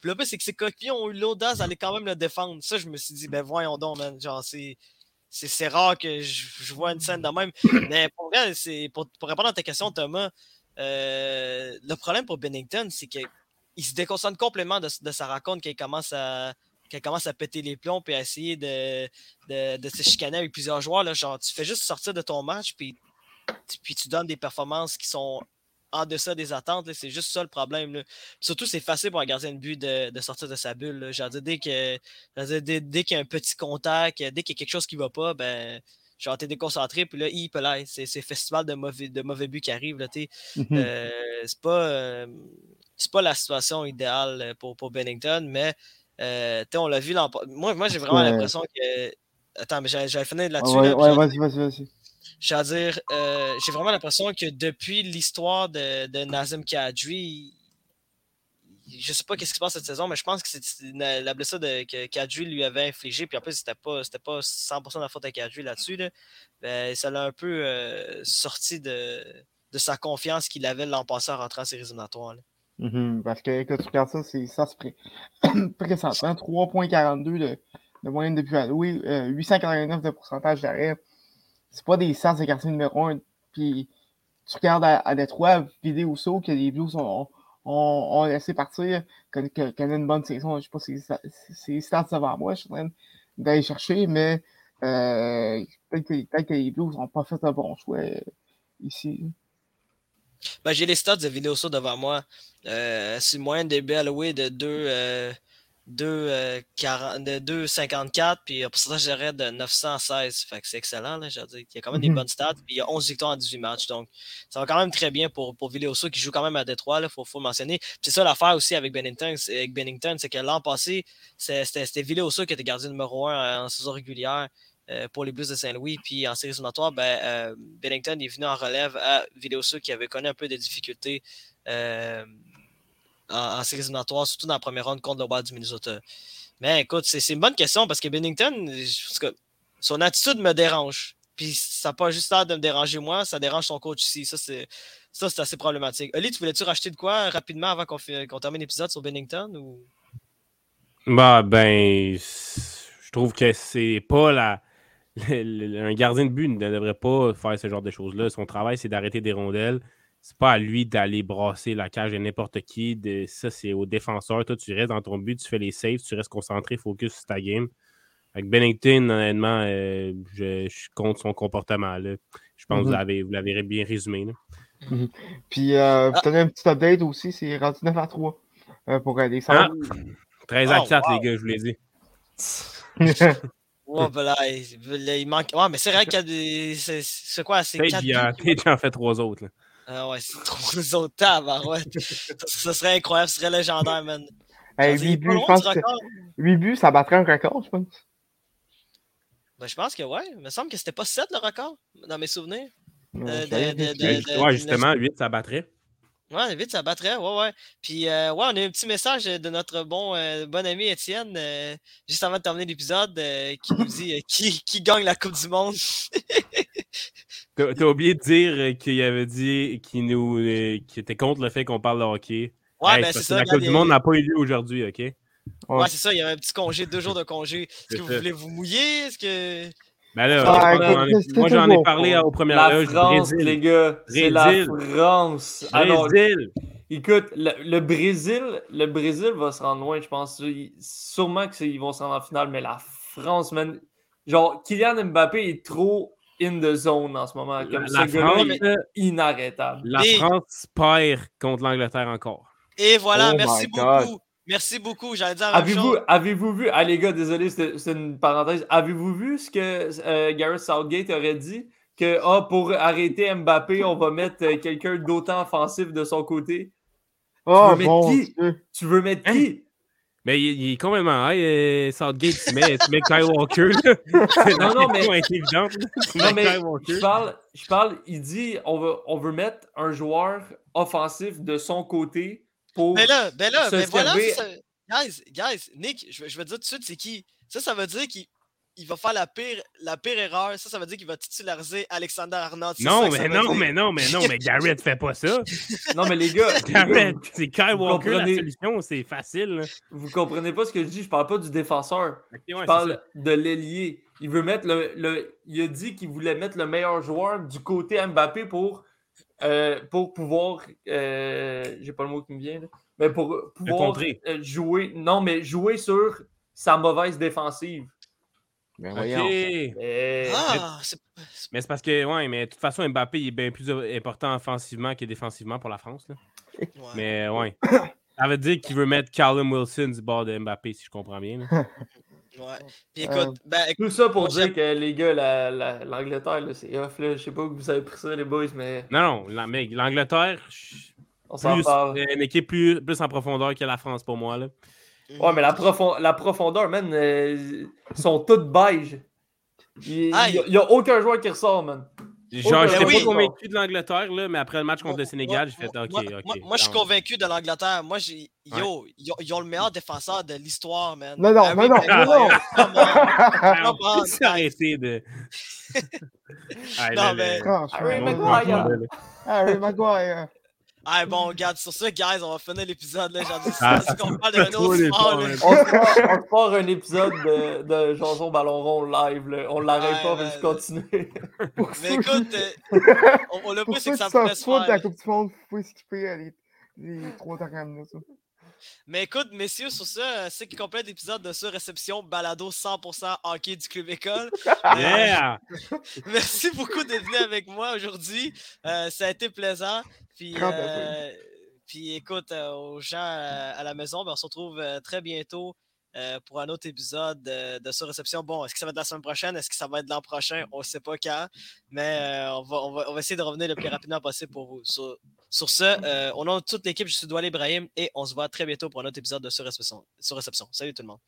Puis le pire, c'est que ses coéquipiers ont eu l'audace d'aller quand même le défendre. Ça, je me suis dit, ben voyons donc, man. Genre, c'est. C'est c'est rare que je, je vois une scène de même. Mais pour, vrai, c'est- pour, pour répondre à ta question, Thomas, euh, le problème pour Bennington, c'est qu'il se déconcentre complètement de, de sa rencontre qu'il commence à, qu'elle commence à péter les plombs et à essayer de, de, de se chicaner avec plusieurs joueurs. Là, genre, tu fais juste sortir de ton match puis, tu- puis tu donnes des performances qui sont en deçà des attentes. C'est juste ça le problème. là. Surtout, c'est facile pour un gardien de but de, de sortir de sa bulle. Genre, dès dire, dès, dès qu'il y a un petit contact, dès qu'il y a quelque chose qui ne va pas, ben. Genre, t'es déconcentré, puis là, il peut. C'est festival de mauvais, de mauvais buts qui arrive. Là. Euh, c'est pas, euh, c'est pas la situation idéale euh, pour, pour Bennington, mais euh, on l'a vu l'an Moi, moi j'ai vraiment Ouais. l'impression que. Attends, mais j'allais finir là-dessus. Ouais, là, ouais, vas-y, vas-y, vas-y. je veux dire, euh, j'ai vraiment l'impression que depuis l'histoire de, de Nazem Kadri, je sais pas qu'est-ce qui se passe cette saison, mais je pense que c'est la blessure de, que Kadri lui avait infligée, puis en plus, c'était pas, c'était pas 100% de la faute à Kadri là-dessus. Là. Ben, ça l'a un peu euh, sorti de, de sa confiance qu'il avait l'an passé en rentrant éliminatoires. là. Mhm, Parce que quand tu regardes ça, c'est ça se pré... présentement. 3.42 de, moyenne depuis alloué, euh, 889 de pourcentage d'arrêt. C'est pas des stats de quartier numéro 1. Puis tu regardes à, à Détroit, vidéo saut que les Blues ont, laissé partir, qu'on que, qu'on a une bonne saison. Je sais pas si c'est stats devant moi, je suis en train d'aller chercher, mais euh, peut-être que, peut que les Blues n'ont pas fait un bon choix euh, ici. Ben, j'ai les stats de Vidéoso devant moi. Euh, c'est une moyenne de début alloué de 2, euh, 2, euh, 40 de 2,54 puis un pourcentage d'arrêt de 916. Fait que c'est excellent. Là, dire. Il y a quand même des Mhm. bonnes stats. Puis il y a 11 victoires en 18 matchs. Donc ça va quand même très bien pour, pour Vidéoso qui joue quand même à Détroit. Il faut, faut le mentionner. C'est ça l'affaire aussi avec Bennington. c'est- Avec Bennington, c'est que l'an passé, c'était c'était Vidéoso qui était gardien numéro 1 en saison régulière. Euh, pour les Blues de Saint-Louis. Puis en séries éliminatoires, ben, euh, Bennington est venu en relève à Vidéoso qui avait connu un peu de difficultés euh, en, en séries surtout dans la première ronde contre le Wild du Minnesota. Mais écoute, c'est une bonne question parce que Bennington, son attitude me dérange. Puis ça n'a pas juste l'air de me déranger moi, ça dérange son coach aussi. Ça, c'est ça, c'est assez problématique. Oli, tu voulais-tu racheter de quoi rapidement avant qu'on termine l'épisode sur Bennington? Ou... Bah, ben, je trouve que c'est pas la. Le- le- un gardien de but ne devrait pas faire ce genre de choses-là. Son travail, c'est d'arrêter des rondelles. C'est pas à lui d'aller brasser la cage de n'importe qui. De, ça, c'est au défenseur. Toi, tu restes dans ton but, tu fais les saves, tu restes concentré, focus sur ta game. Avec Bennington, honnêtement, euh, je, je suis contre son comportement. Là. Je pense que vous Mhm. l'avez- vous l'avez bien résumé. là. Puis, euh, vous Ah. tenez un petit update aussi, c'est rendu 9 à 3 euh, pour euh, les Ah. centres. 13 à Oh, 4, wow. les gars, je vous l'ai dit. *laughs* *laughs* Ouais, ben là, il, là, il manque. Ouais, mais c'est vrai qu'il y a des. C'est quoi? C'est 4 il en- Page en fait trois autres. là. Ah ouais, c'est *laughs* trop autres tables, ouais. ça, serait incroyable, ce serait légendaire, man. Hey, Il est 8 pas buts, je loin pense du que record. 8 buts, ça battrait un record, je pense. Ben, je pense que ouais. Il me semble que c'était pas 7 le record, dans mes souvenirs. Euh, Euh, j'avais de- de- vérifié. de- Ouais, justement, 8, ça battrait. Ouais, vite, ça battrait, ouais, ouais. Puis, euh, ouais, on a eu un petit message de notre bon, euh, bon ami Étienne, euh, juste avant de terminer l'épisode, euh, qui nous dit euh, qui, qui gagne la Coupe du Monde. *laughs* T'as t'as oublié de dire qu'il avait dit qu'il nous euh, qu'il était contre le fait qu'on parle de hockey. Ouais, Hey, ben c'est ça. que la Coupe du Monde n'a pas eu lieu aujourd'hui, OK? Ouais, c'est ça, il y a un petit congé, deux jours de congé. Est-ce que vous voulez vous mouiller? Est-ce que. Ben là, Ah, moi, j'en ai- écoute, moi, c'est j'en ai toujours parlé aux premières La loges. France, Brésil. les gars. C'est la Brésil. France. Alors, Brésil. écoute, le, le Brésil, le Brésil va se rendre loin, je pense. Sûrement qu'ils vont se rendre en finale, mais la France, man. Genre, Kylian Mbappé est trop in the zone en ce moment. Comme La, ce la gars-là France, est inarrêtable. la Et- France perd contre l'Angleterre encore. Et voilà, Oh merci beaucoup. Merci beaucoup, j'allais dire Avez-vous avez vu, ah les gars, désolé, c'était une parenthèse. Avez-vous vu ce que euh, Gareth Southgate aurait dit? Que ah, pour arrêter Mbappé, on va mettre euh, quelqu'un d'autant offensif de son côté? Oh, veux mettre bon qui? Dieu. Tu veux mettre Hein? qui? Mais il, il est complètement high, euh, Southgate, tu mets, tu mets Kyle Walker. *laughs* C'est Non, non, mais-. Tu Non, mais je parle, je parle, il dit on, va, on veut mettre un joueur offensif de son côté pour. Ben là, ben là, se ben voilà. ça- Guys, guys, Nick, je, vais- je vais te dire tout de suite, c'est qui? Ça, ça veut dire qu'il il va faire la pire, la pire erreur. Ça, ça veut dire qu'il va titulariser Alexander Arnold. Non, mais non, dire. mais non, mais non, mais Garrett fait pas ça. *laughs* Non, mais les gars, *laughs* Garrett, c'est Kyle Walker, comprenez- la solution, c'est facile. là. vous comprenez pas ce que je dis. Je parle pas du défenseur. Ok, ouais, Je parle de l'ailier. Il veut mettre le, le- Il a dit qu'il voulait mettre le meilleur joueur du côté Mbappé pour, euh, pour pouvoir. Euh, J'ai pas le mot qui me vient. là. Mais pour pouvoir euh, jouer. Non, mais jouer sur sa mauvaise défensive. Ben. Mais- Ah, c'est Mais c'est parce que, ouais, mais de toute façon, Mbappé il est bien plus important offensivement que défensivement pour la France. là. ouais. Mais ouais. *coughs* Ça veut dire qu'il veut mettre Callum Wilson du bord de Mbappé, si je comprends bien. *laughs* Ouais. Puis Euh, écoute, ben, écoute, Tout ça pour dire que les gars, la- la- l'Angleterre, là, c'est off. Là. Je sais pas que vous avez pris ça, les boys, mais Non, non, la- mais l'Angleterre, euh, une équipe plus, plus en profondeur que la France pour moi. Là. Ouais, mais la, la profondeur, man, euh, ils sont toutes beige. Il n'y a aucun joueur qui ressort, man. Genre, ben j'étais oui. pas convaincu de l'Angleterre, là, mais après le match contre Moi- le Sénégal, j'ai fait OK, moi, OK. moi- moi, je suis convaincu de l'Angleterre. Moi, j'ai. Yo, ils ont, le meilleur défenseur de l'histoire, man. Non, non, Harry non, non, non, *laughs* de. Ah, Non, mais-. Harry Maguire. Harry Maguire. Ah, bon, regarde, sur ça, guys, on va finir l'épisode. là. J'ai dit, Ah, c'est qu'on parle d'un autre les sport. là. On se part- on se part un épisode de, de Chanson Ballon Rond live. Là. On l'arrête Ouais, pas, mais ouais, je *laughs* ouais. Mais écoute, euh, on, on l'a pas, c'est que ça s'en pourrait se foutent de la faire. Coupe du Monde, vous pouvez skipper euh, les, les trois dernières minutes. ça. Mais écoute, messieurs, sur ça, euh, c'est qui complète l'épisode de ce réception balado 100% hockey du Club École. *laughs* Euh! *laughs* Merci beaucoup d'être venu avec moi aujourd'hui. Euh, ça a été plaisant. Puis, euh, puis écoute, aux gens à la maison, ben, on se retrouve très bientôt euh, pour un autre épisode euh, de ce réception. Bon, est-ce que ça va être la semaine prochaine? Est-ce que ça va être l'an prochain? On ne sait pas quand. Mais euh, on, va, on, va, on va essayer de revenir le plus rapidement possible pour vous. Sur, sur ce, euh, au nom de toute l'équipe, je suis Doual Ibrahim et on se voit très bientôt pour un autre épisode de ce réception. Sur réception. Salut tout le monde.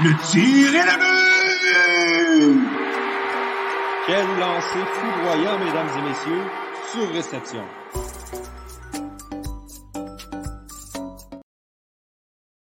Le tir est le but! Quel lancer foudroyant, mesdames et messieurs, sur réception.